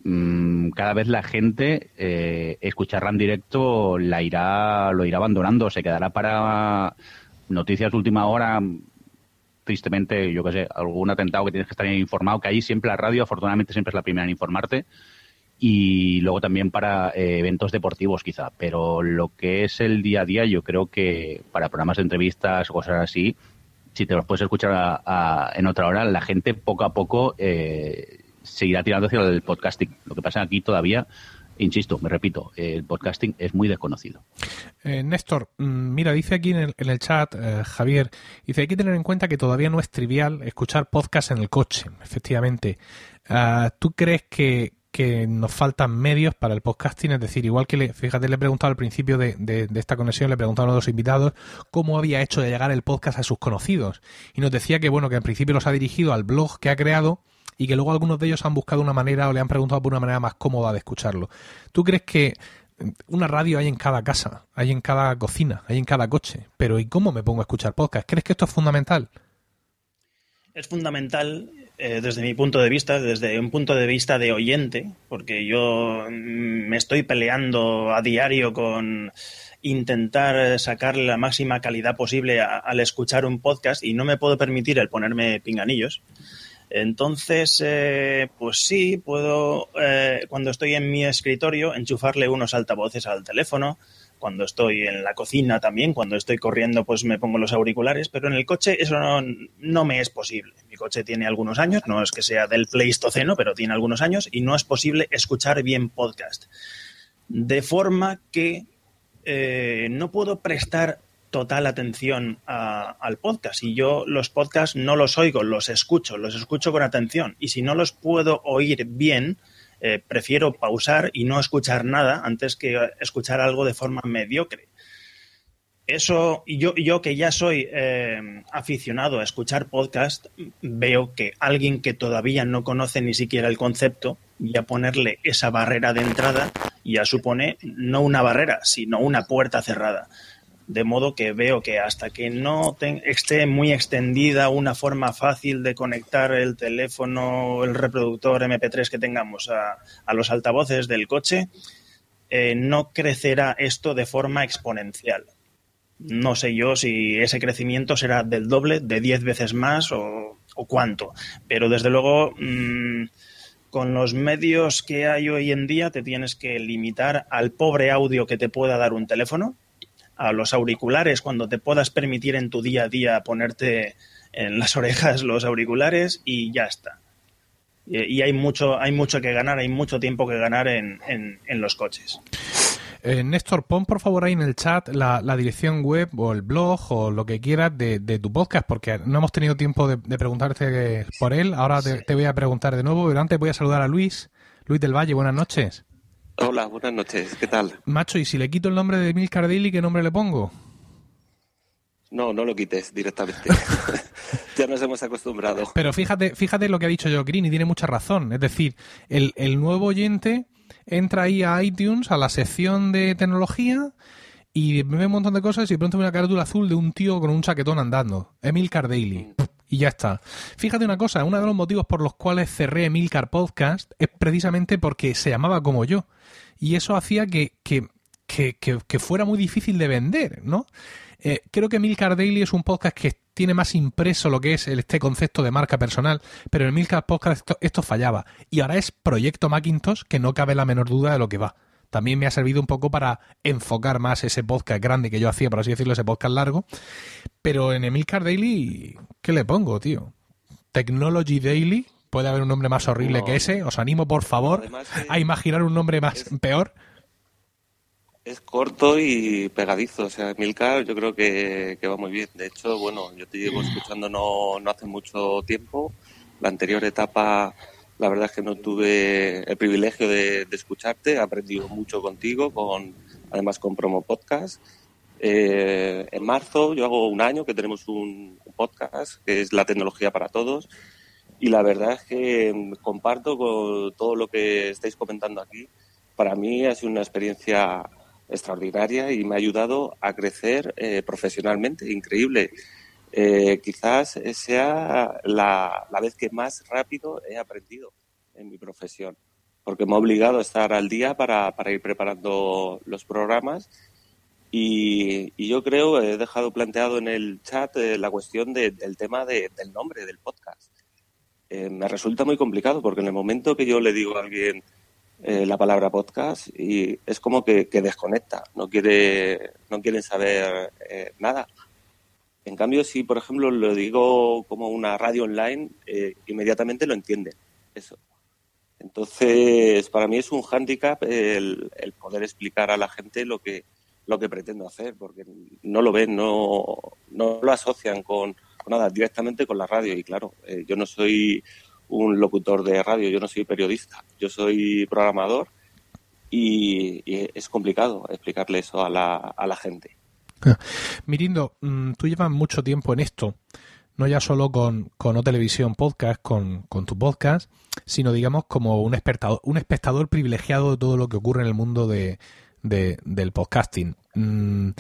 Mm, cada vez la gente eh, escucharla en directo la irá lo irá abandonando se quedará para noticias de última hora tristemente yo qué sé algún atentado que tienes que estar informado que ahí siempre la radio afortunadamente siempre es la primera en informarte y luego también para eh, eventos deportivos quizá. Pero lo que es el día a día yo creo que para programas de entrevistas o cosas así si te los puedes escuchar en otra hora la gente poco a poco eh, seguirá tirando hacia el podcasting. Lo que pasa aquí todavía, insisto, me repito, el podcasting es muy desconocido. Eh, Néstor, mm, mira, dice aquí en el, chat, eh, Javier, dice, hay que tener en cuenta que todavía no es trivial escuchar podcast en el coche, efectivamente. Ah, ¿Tú crees que, nos faltan medios para el podcasting? Es decir, igual que, le, fíjate, le he preguntado al principio de, de, esta conexión, le he preguntado a uno de los invitados cómo había hecho de llegar el podcast a sus conocidos. Y nos decía que, bueno, que al principio los ha dirigido al blog que ha creado y que luego algunos de ellos han buscado una manera o le han preguntado por una manera más cómoda de escucharlo. ¿Tú crees que una radio hay en cada casa, hay en cada cocina, hay en cada coche? Pero ¿y cómo me pongo a escuchar podcast? ¿Crees que esto es fundamental? Es fundamental eh, desde mi punto de vista, desde un punto de vista de oyente, porque yo mm, me estoy peleando a diario con intentar sacarle la máxima calidad posible al escuchar un podcast y no me puedo permitir el ponerme pinganillos. Entonces, eh, pues sí, puedo, eh, cuando estoy en mi escritorio, enchufarle unos altavoces al teléfono. Cuando estoy en la cocina también, cuando estoy corriendo, pues me pongo los auriculares, pero en el coche eso no, me es posible. Mi coche tiene algunos años, no es que sea del Pleistoceno, pero tiene algunos años y no es posible escuchar bien podcast. De forma que eh, no puedo prestar total atención al podcast. Y yo los podcasts no los oigo, los escucho, los escucho con atención. Y si no los puedo oír bien, eh, prefiero pausar y no escuchar nada antes que escuchar algo de forma mediocre. Eso, yo, yo que ya soy eh, aficionado a escuchar podcast, veo que alguien que todavía no conoce ni siquiera el concepto, ya ponerle esa barrera de entrada ya supone no una barrera, sino una puerta cerrada de modo que veo que hasta que no esté muy extendida una forma fácil de conectar el teléfono, el reproductor MP3 que tengamos a, los altavoces del coche, eh, no crecerá esto de forma exponencial. No sé yo si ese crecimiento será del doble, de 10 veces más o, cuánto, pero desde luego... Mm, con los medios que hay hoy en día te tienes que limitar al pobre audio que te pueda dar un teléfono, a los auriculares cuando te puedas permitir en tu día a día ponerte en las orejas los auriculares y ya está. Y, hay mucho, hay mucho que ganar, hay mucho tiempo que ganar en, en, los coches. Eh, Néstor, pon por favor ahí en el chat la, dirección web o el blog o lo que quieras de, tu podcast, porque no hemos tenido tiempo de, preguntarte por él. Ahora te, te, voy a preguntar de nuevo, pero antes voy a saludar a Luis. Luis del Valle, buenas noches. Hola, buenas noches, ¿qué tal? Macho, ¿y si le quito el nombre de Milcar Daily, qué nombre le pongo? No, no lo quites directamente. ya nos hemos acostumbrado. Pero fíjate, fíjate lo que ha dicho yo Green y tiene mucha razón. Es decir, el, el nuevo oyente entra ahí a iTunes, a la sección de tecnología, y ve un montón de cosas y pronto ve una carátula azul de un tío con un chaquetón andando. Emilcar Daily. Y ya está. Fíjate una cosa, uno de los motivos por los cuales cerré Emilcar Podcast es precisamente porque se llamaba como yo. Y eso hacía que, que, que, que fuera muy difícil de vender, ¿no? Eh, creo que Milcar Daily es un podcast que tiene más impreso lo que es este concepto de marca personal, pero en Milcar Podcast esto, fallaba. Y ahora es Proyecto Macintosh, que no cabe la menor duda de lo que va. También me ha servido un poco para enfocar más ese podcast grande que yo hacía, por así decirlo, ese podcast largo. Pero en Emilcar Daily, ¿qué le pongo, tío? Technology Daily, puede haber un nombre más horrible que ese. Os animo, por favor, a imaginar un nombre más peor es corto y pegadizo. O sea, Milcar yo creo que, va muy bien. De hecho, bueno, yo te llevo escuchando no, no hace mucho tiempo. La anterior etapa, la verdad es que no tuve el privilegio de, escucharte. He aprendido mucho contigo, con además con Promo Podcast. Eh, en marzo, yo hago un año que tenemos un, podcast que es La tecnología para todos. Y la verdad es que comparto con todo lo que estáis comentando aquí. Para mí ha sido una experiencia extraordinaria y me ha ayudado a crecer eh, profesionalmente, increíble. Eh, quizás sea la, vez que más rápido he aprendido en mi profesión, porque me ha obligado a estar al día para, ir preparando los programas y, yo creo, he dejado planteado en el chat eh, la cuestión del tema del nombre del podcast. Me resulta muy complicado porque en el momento que yo le digo a alguien, eh, la palabra podcast y es como que, desconecta, no quiere, no quieren saber eh, nada. En cambio, si por ejemplo lo digo como una radio online, eh, inmediatamente lo entienden. Eso. Entonces, para mí es un hándicap el, poder explicar a la gente lo que, lo que pretendo hacer, porque no lo ven, no, no lo asocian con, nada, directamente con la radio. Y claro, yo no soy un locutor de radio, yo no soy periodista, yo soy programador y, es complicado explicarle eso a la, a la gente. Mirindo, mm, tú llevas mucho tiempo en esto, no ya solo con, con O Televisión Podcast, con, con, tu podcast, sino digamos como un espectador, un espectador privilegiado de todo lo que ocurre en el mundo de, del podcasting. Mm,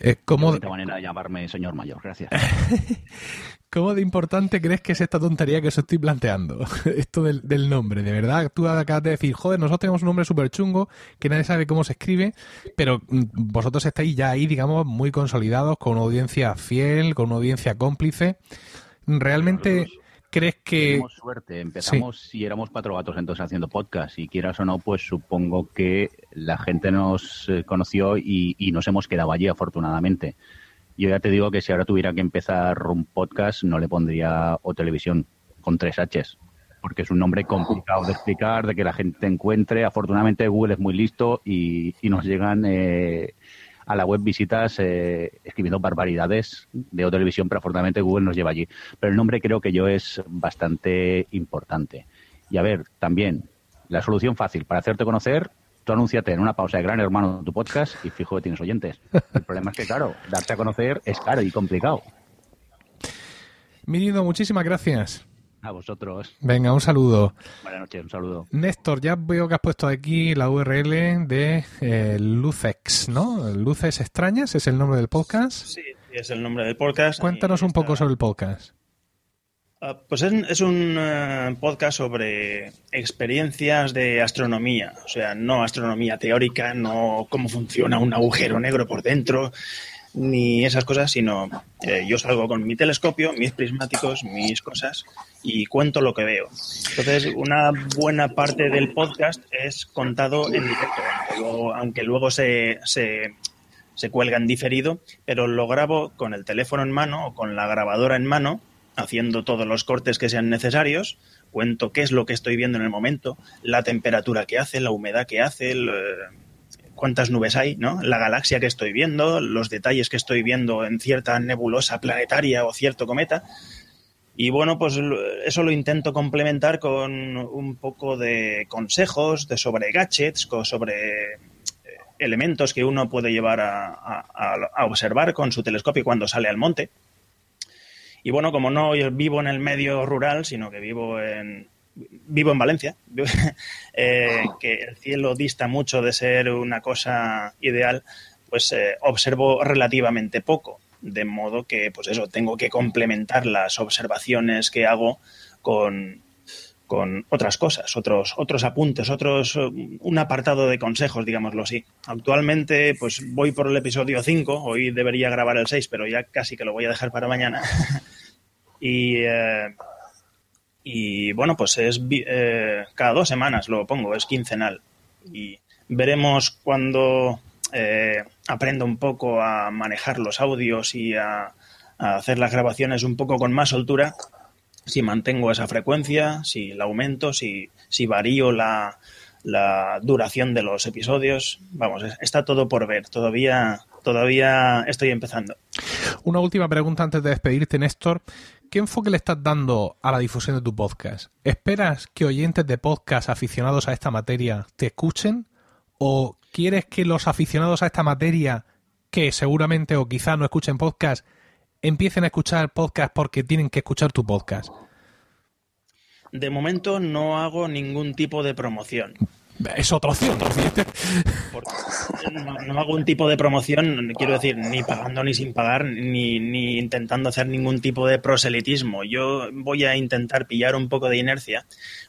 eh, ¿cómo... manera de llamarme señor mayor, gracias. ¿Cómo de importante crees que es esta tontería que os estoy planteando? Esto del, nombre, de verdad. Tú acabas de decir, joder, nosotros tenemos un nombre súper chungo, que nadie sabe cómo se escribe, pero mm, vosotros estáis ya ahí, digamos, muy consolidados, con una audiencia fiel, con una audiencia cómplice. ¿Realmente crees que...? Tenemos suerte. Empezamos si éramos cuatro gatos entonces haciendo podcast. Y quieras o no, pues supongo que la gente nos eh, conoció y nos hemos quedado allí, afortunadamente. Yo ya te digo que si ahora tuviera que empezar un podcast, no le pondría o televisión con tres Hs, porque es un nombre complicado de explicar, de que la gente encuentre. Afortunadamente Google es muy listo y, nos llegan eh, a la web visitas eh, escribiendo barbaridades de o televisión, pero afortunadamente Google nos lleva allí. Pero el nombre creo que yo es bastante importante. Y a ver, también, la solución fácil para hacerte conocer tú anúnciate en una pausa de Gran Hermano tu podcast y fijo que tienes oyentes. El problema es que, claro, darte a conocer es caro y complicado. Mirindo, muchísimas gracias. A vosotros. Venga, un saludo. Buenas noches, un saludo. Néstor, ya veo que has puesto aquí la URL de eh, Lucex, ¿no? Luces extrañas es el nombre del podcast. Sí, es el nombre del podcast. Cuéntanos un poco sobre el podcast. Ah, pues es, un eh, podcast sobre experiencias de astronomía, o sea, no astronomía teórica, no cómo funciona un agujero negro por dentro, ni esas cosas, sino eh, yo salgo con mi telescopio, mis prismáticos, mis cosas y cuento lo que veo. Entonces, una buena parte del podcast es contado en directo, aunque luego, se, se, se cuelga en diferido, pero lo grabo con el teléfono en mano o con la grabadora en mano haciendo todos los cortes que sean necesarios, cuento qué es lo que estoy viendo en el momento, la temperatura que hace, la humedad que hace, eh, cuántas nubes hay, ¿no? La galaxia que estoy viendo, los detalles que estoy viendo en cierta nebulosa planetaria o cierto cometa. Y bueno, pues eso lo intento complementar con un poco de consejos de sobre gadgets, sobre elementos que uno puede llevar a, observar con su telescopio cuando sale al monte. Y bueno, como no vivo en el medio rural, sino que vivo en, vivo en Valencia, eh, que el cielo dista mucho de ser una cosa ideal, pues eh, observo relativamente poco. De modo que, pues eso, tengo que complementar las observaciones que hago con, con otras cosas, otros, otros apuntes, otros, un apartado de consejos, digámoslo así. Actualmente, pues voy por el episodio 5, hoy debería grabar el 6, pero ya casi que lo voy a dejar para mañana. y, eh, y bueno, pues es eh, cada dos semanas lo pongo, es quincenal. Y veremos cuando eh, aprenda un poco a manejar los audios y a, a hacer las grabaciones un poco con más soltura, si mantengo esa frecuencia, si la aumento, si, si varío la, la duración de los episodios. Vamos, está todo por ver. Todavía, todavía estoy empezando. Una última pregunta antes de despedirte, Néstor. ¿Qué enfoque le estás dando a la difusión de tu podcast? ¿Esperas que oyentes de podcast aficionados a esta materia te escuchen? ¿O quieres que los aficionados a esta materia, que seguramente o quizá no escuchen podcast, empiecen a escuchar podcast porque tienen que escuchar tu podcast? De momento no hago ningún tipo de promoción. Es otra opción. No, hago un tipo de promoción, quiero decir, ni pagando ni sin pagar, ni, intentando hacer ningún tipo de proselitismo. Yo voy a intentar pillar un poco de inercia,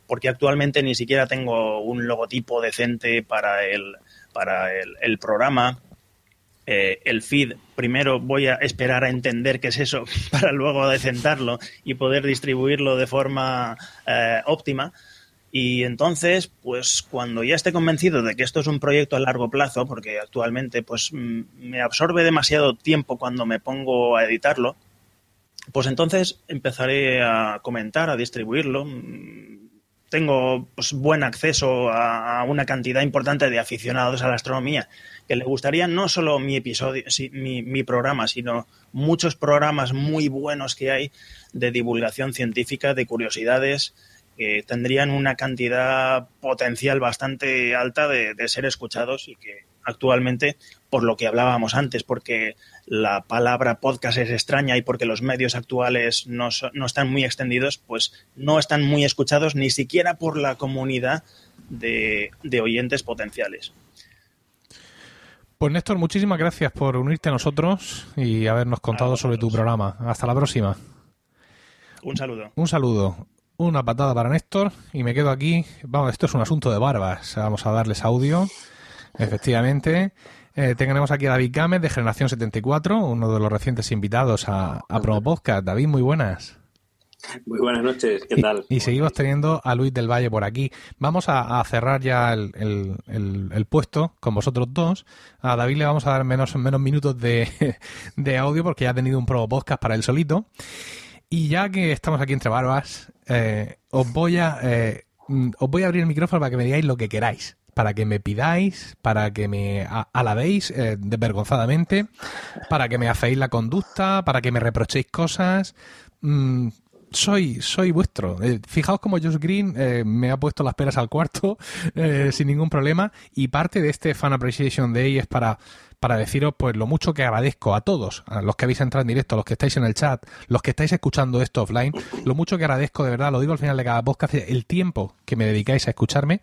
porque actualmente ni siquiera tengo un logotipo decente para el, para el programa. Eh, el feed, primero voy a esperar a entender qué es eso para luego decentarlo y poder distribuirlo de forma eh, óptima. Y entonces, pues cuando ya esté convencido de que esto es un proyecto a largo plazo, porque actualmente pues me absorbe demasiado tiempo cuando me pongo a editarlo, pues entonces empezaré a comentar, a distribuirlo. Tengo pues, buen acceso a una cantidad importante de aficionados a la astronomía que le gustaría no solo mi episodio, mi, mi programa, sino muchos programas muy buenos que hay de divulgación científica, de curiosidades, que tendrían una cantidad potencial bastante alta de, ser escuchados y que actualmente, por lo que hablábamos antes, porque la palabra podcast es extraña y porque los medios actuales no, no están muy extendidos, pues no están muy escuchados ni siquiera por la comunidad de, de oyentes potenciales. Pues Néstor, muchísimas gracias por unirte a nosotros y habernos contado sobre tu programa. Hasta la próxima. Un saludo. Un saludo. Una patada para Néstor y me quedo aquí. Vamos, esto es un asunto de barbas. Vamos a darles audio. Efectivamente. Eh, tenemos aquí a David Gámez de Generación 74, uno de los recientes invitados a, a Promo Podcast. David, muy buenas. Muy buenas noches, ¿qué tal? Y, seguimos teniendo a Luis del Valle por aquí. Vamos a, cerrar ya el, puesto con vosotros dos. A David le vamos a dar menos, menos minutos de, audio porque ya ha tenido un pro podcast para él solito. Y ya que estamos aquí entre barbas, eh, os voy a eh, os voy a abrir el micrófono para que me digáis lo que queráis. Para que me pidáis, para que me alabéis eh, desvergonzadamente, para que me hacéis la conducta, para que me reprochéis cosas. Mm, soy, soy vuestro. Eh, fijaos como Josh Green eh, me ha puesto las peras al cuarto eh, sin ningún problema y parte de este Fan Appreciation Day es para para deciros pues lo mucho que agradezco a todos, a los que habéis entrado en directo, a los que estáis en el chat, los que estáis escuchando esto offline, lo mucho que agradezco de verdad, lo digo al final de cada podcast, el tiempo que me dedicáis a escucharme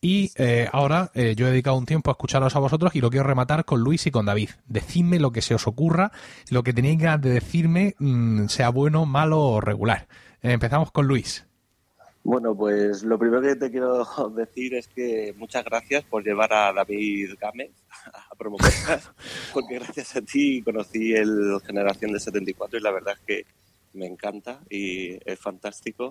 y eh, ahora eh, yo he dedicado un tiempo a escucharos a vosotros y lo quiero rematar con Luis y con David. Decidme lo que se os ocurra, lo que tenéis ganas de decirme, mm, sea bueno, malo o regular. empezamos con Luis. Bueno, pues lo primero que te quiero decir es que muchas gracias por llevar a David Gámez a promover, porque gracias a ti conocí el Generación de 74 y la verdad es que me encanta y es fantástico.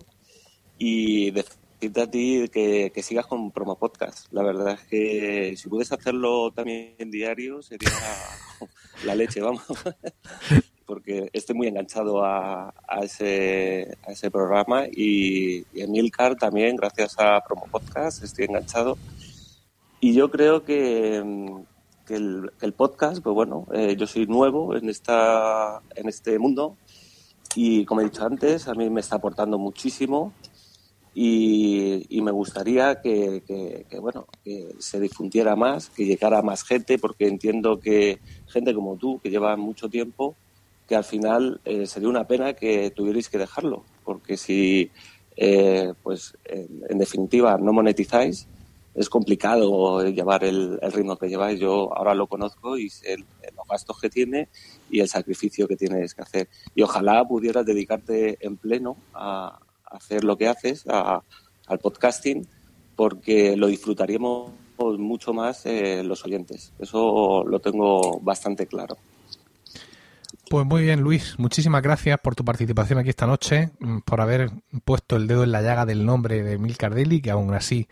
Y decirte a ti que, que sigas con Promo Podcast. La verdad es que si puedes hacerlo también en diario sería la leche, vamos porque estoy muy enganchado a, ese, a ese programa y, y en Milcar también, gracias a Promo Podcast, estoy enganchado. Y yo creo que, que, el, podcast, pues bueno, eh, yo soy nuevo en, esta, en este mundo y como he dicho antes, a mí me está aportando muchísimo y, me gustaría que, bueno que se difundiera más, que llegara más gente, porque entiendo que gente como tú, que lleva mucho tiempo, que al final eh, sería una pena que tuvierais que dejarlo, porque si, eh, pues en, definitiva, no monetizáis, es complicado llevar el, ritmo que lleváis. Yo ahora lo conozco y sé los gastos que tiene y el sacrificio que tienes que hacer. Y ojalá pudieras dedicarte en pleno a, hacer lo que haces, al podcasting, porque lo disfrutaríamos mucho más eh, los oyentes. Eso lo tengo bastante claro. Pues muy bien, Luis. Muchísimas gracias por tu participación aquí esta noche, mm, por haber puesto el dedo en la llaga del nombre de Mil Cardelli, que aún así,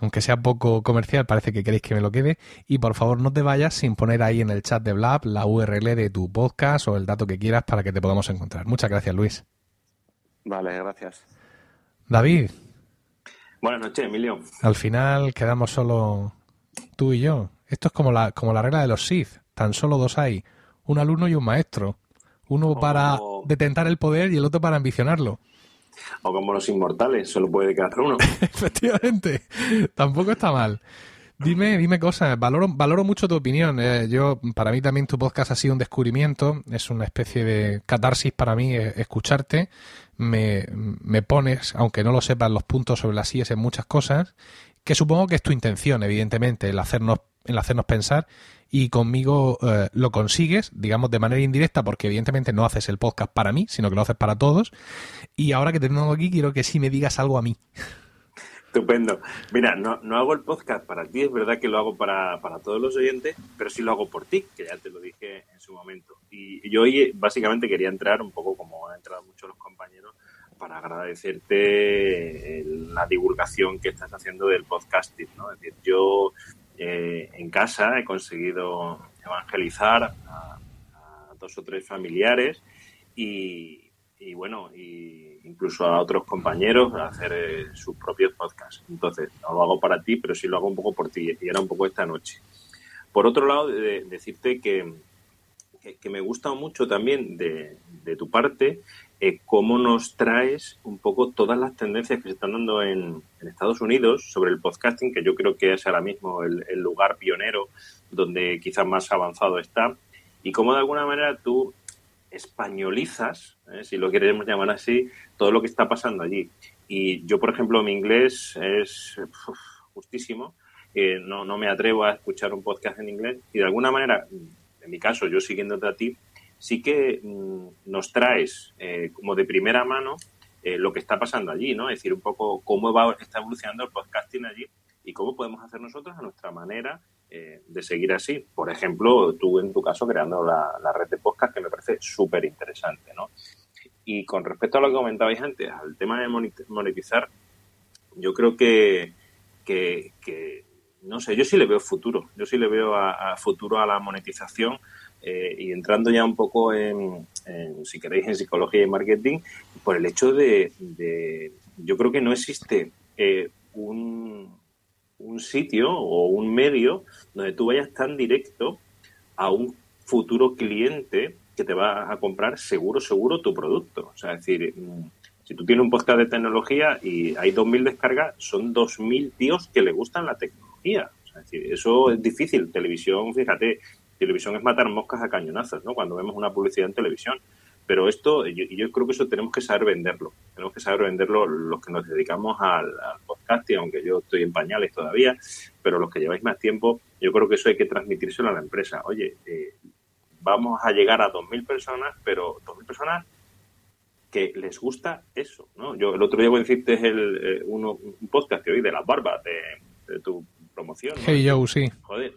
aunque sea poco comercial, parece que queréis que me lo quede. Y por favor, no te vayas sin poner ahí en el chat de Blab la URL de tu podcast o el dato que quieras para que te podamos encontrar. Muchas gracias, Luis. Vale, gracias. David. Buenas noches, Emilio. Al final quedamos solo tú y yo. Esto es como la, como la regla de los Sith. Tan solo dos hay. Un alumno y un maestro. Uno para detentar el poder y el otro para ambicionarlo. O como los inmortales, solo puede quedar uno. Efectivamente. Tampoco está mal. Dime, dime cosas. Valoro, valoro mucho tu opinión. Eh, yo, para mí también tu podcast ha sido un descubrimiento. Es una especie de catarsis para mí eh, escucharte me, me pones, aunque no lo sepas, los puntos sobre las sillas en muchas cosas, que supongo que es tu intención, evidentemente, el hacernos, el hacernos pensar y conmigo eh, lo consigues, digamos, de manera indirecta, porque evidentemente no haces el podcast para mí, sino que lo haces para todos. Y ahora que te tengo aquí, quiero que sí me digas algo a mí. Estupendo. Mira, no, no hago el podcast para ti, es verdad que lo hago para, para todos los oyentes, pero sí lo hago por ti, que ya te lo dije en su momento. Y yo hoy básicamente quería entrar un poco como han entrado muchos los compañeros para agradecerte la divulgación que estás haciendo del podcasting. ¿no? Es decir, yo eh, en casa he conseguido evangelizar a, dos o tres familiares y, y bueno, y incluso a otros compañeros a hacer eh, sus propios podcasts. Entonces, no lo hago para ti, pero sí lo hago un poco por ti y era un poco esta noche. Por otro lado, decirte que, que, me gusta mucho también de, de tu parte eh, cómo nos traes un poco todas las tendencias que se están dando en, Estados Unidos sobre el podcasting, que yo creo que es ahora mismo el, lugar pionero donde quizás más avanzado está, y cómo de alguna manera tú españolizas, eh, si lo queremos llamar así, todo lo que está pasando allí. Y yo, por ejemplo, mi inglés es justísimo, eh, no, no me atrevo a escuchar un podcast en inglés, y de alguna manera, en mi caso, yo siguiéndote a ti, sí que mm, nos traes eh, como de primera mano eh, lo que está pasando allí, ¿no? Es decir, un poco cómo va, está evolucionando el podcasting allí y cómo podemos hacer nosotros a nuestra manera eh, de seguir así. Por ejemplo, tú en tu caso creando la, red de podcast que me parece súper interesante, ¿no? Y con respecto a lo que comentabais antes, al tema de monetizar, yo creo que, que, no sé, yo sí le veo futuro, yo sí le veo a futuro a la monetización eh, y entrando ya un poco en, si queréis, en psicología y marketing, por el hecho de, yo creo que no existe eh, un, sitio o un medio donde tú vayas tan directo a un futuro cliente que te va a comprar seguro, seguro tu producto. O sea, es decir, mm, si tú tienes un podcast de tecnología y hay 2.000 descargas, son 2.000 tíos que le gustan la tecnología. O sea, es decir, eso es difícil. Televisión, fíjate, televisión es matar moscas a cañonazos, ¿no? Cuando vemos una publicidad en televisión. Pero esto, yo, yo creo que eso tenemos que saber venderlo. Tenemos que saber venderlo los que nos dedicamos al, podcast, y aunque yo estoy en pañales todavía, pero los que lleváis más tiempo, yo creo que eso hay que transmitírselo a la empresa. Oye, eh, vamos a llegar a 2.000 personas, pero 2.000 personas que les gusta eso, ¿no? Yo el otro día voy a decirte es el, eh, uno, un podcast que oí de las barbas de, tu promoción. ¿no? Hey, yo, sí. Joder,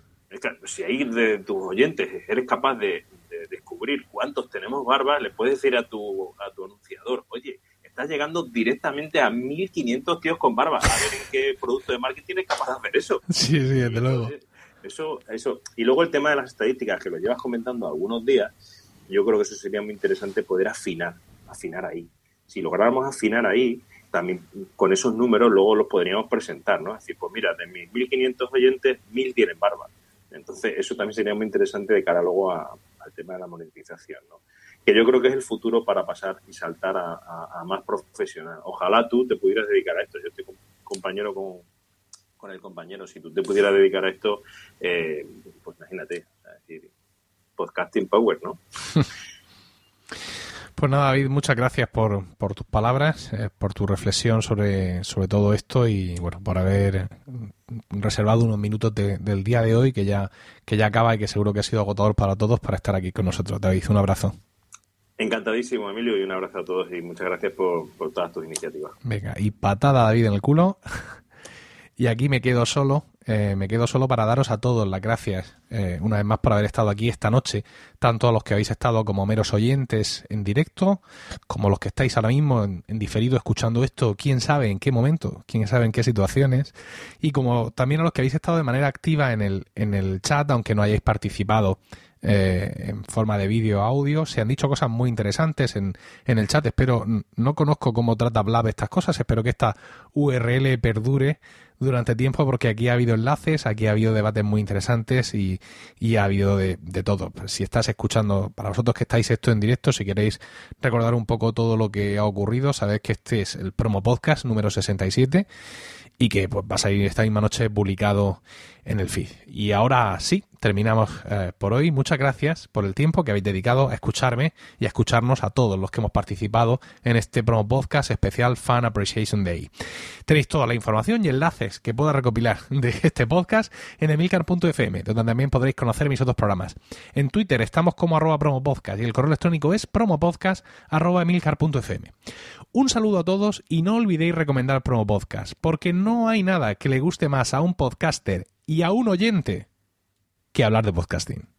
si ahí de tus oyentes eres capaz de, descubrir cuántos tenemos barbas, le puedes decir a tu, a tu anunciador, oye, estás llegando directamente a 1500 tíos con barba. A ver en qué producto de marketing es capaz de hacer eso. Sí, sí, desde luego. Eso, eso. Y luego el tema de las estadísticas, que lo llevas comentando algunos días, yo creo que eso sería muy interesante poder afinar, afinar ahí. Si lográramos afinar ahí, también con esos números luego los podríamos presentar, ¿no? Es decir, pues mira, de mis 1.500 oyentes, 1.000 tienen barba. Entonces, eso también sería muy interesante de cara luego a, al tema de la monetización, ¿no? que yo creo que es el futuro para pasar y saltar a, más profesional. Ojalá tú te pudieras dedicar a esto. Yo estoy compañero con, con el compañero. Si tú te pudieras dedicar a esto, eh, pues imagínate, podcasting power, ¿no? Pues nada, David, muchas gracias por, por tus palabras, eh, por tu reflexión sobre, sobre todo esto y bueno, por haber reservado unos minutos del día de hoy que ya, que ya acaba y que seguro que ha sido agotador para todos para estar aquí con nosotros. David, un abrazo. Encantadísimo, Emilio, y un abrazo a todos y muchas gracias por, por todas tus iniciativas. Venga, y patada David en el culo. y aquí me quedo solo eh, me quedo solo para daros a todos las gracias, eh, una vez más por haber estado aquí esta noche, tanto a los que habéis estado como meros oyentes en directo, como los que estáis ahora mismo en, diferido escuchando esto, quién sabe en qué momento, quién sabe en qué situaciones, y como también a los que habéis estado de manera activa en el, en el chat, aunque no hayáis participado eh, en forma de vídeo audio. Se han dicho cosas muy interesantes en, en el chat. Espero, no conozco cómo trata Blab estas cosas. Espero que esta URL perdure durante tiempo porque aquí ha habido enlaces, aquí ha habido debates muy interesantes y, y ha habido de, de, todo. Si estás escuchando, para vosotros que estáis esto en directo, si queréis recordar un poco todo lo que ha ocurrido, sabéis que este es el promo podcast número 67 y que pues, va a salir esta misma noche publicado en el feed. Y ahora sí, terminamos eh, por hoy. Muchas gracias por el tiempo que habéis dedicado a escucharme y a escucharnos a todos los que hemos participado en este promo podcast especial Fan Appreciation Day. Tenéis toda la información y enlaces que pueda recopilar de este podcast en emilcar.fm, donde también podréis conocer mis otros programas. En Twitter estamos como arroba promopodcast y el correo electrónico es promopodcast arroba emilcar.fm. Un saludo a todos y no olvidéis recomendar Promo Podcast, porque no hay nada que le guste más a un podcaster y a un oyente que hablar de podcasting.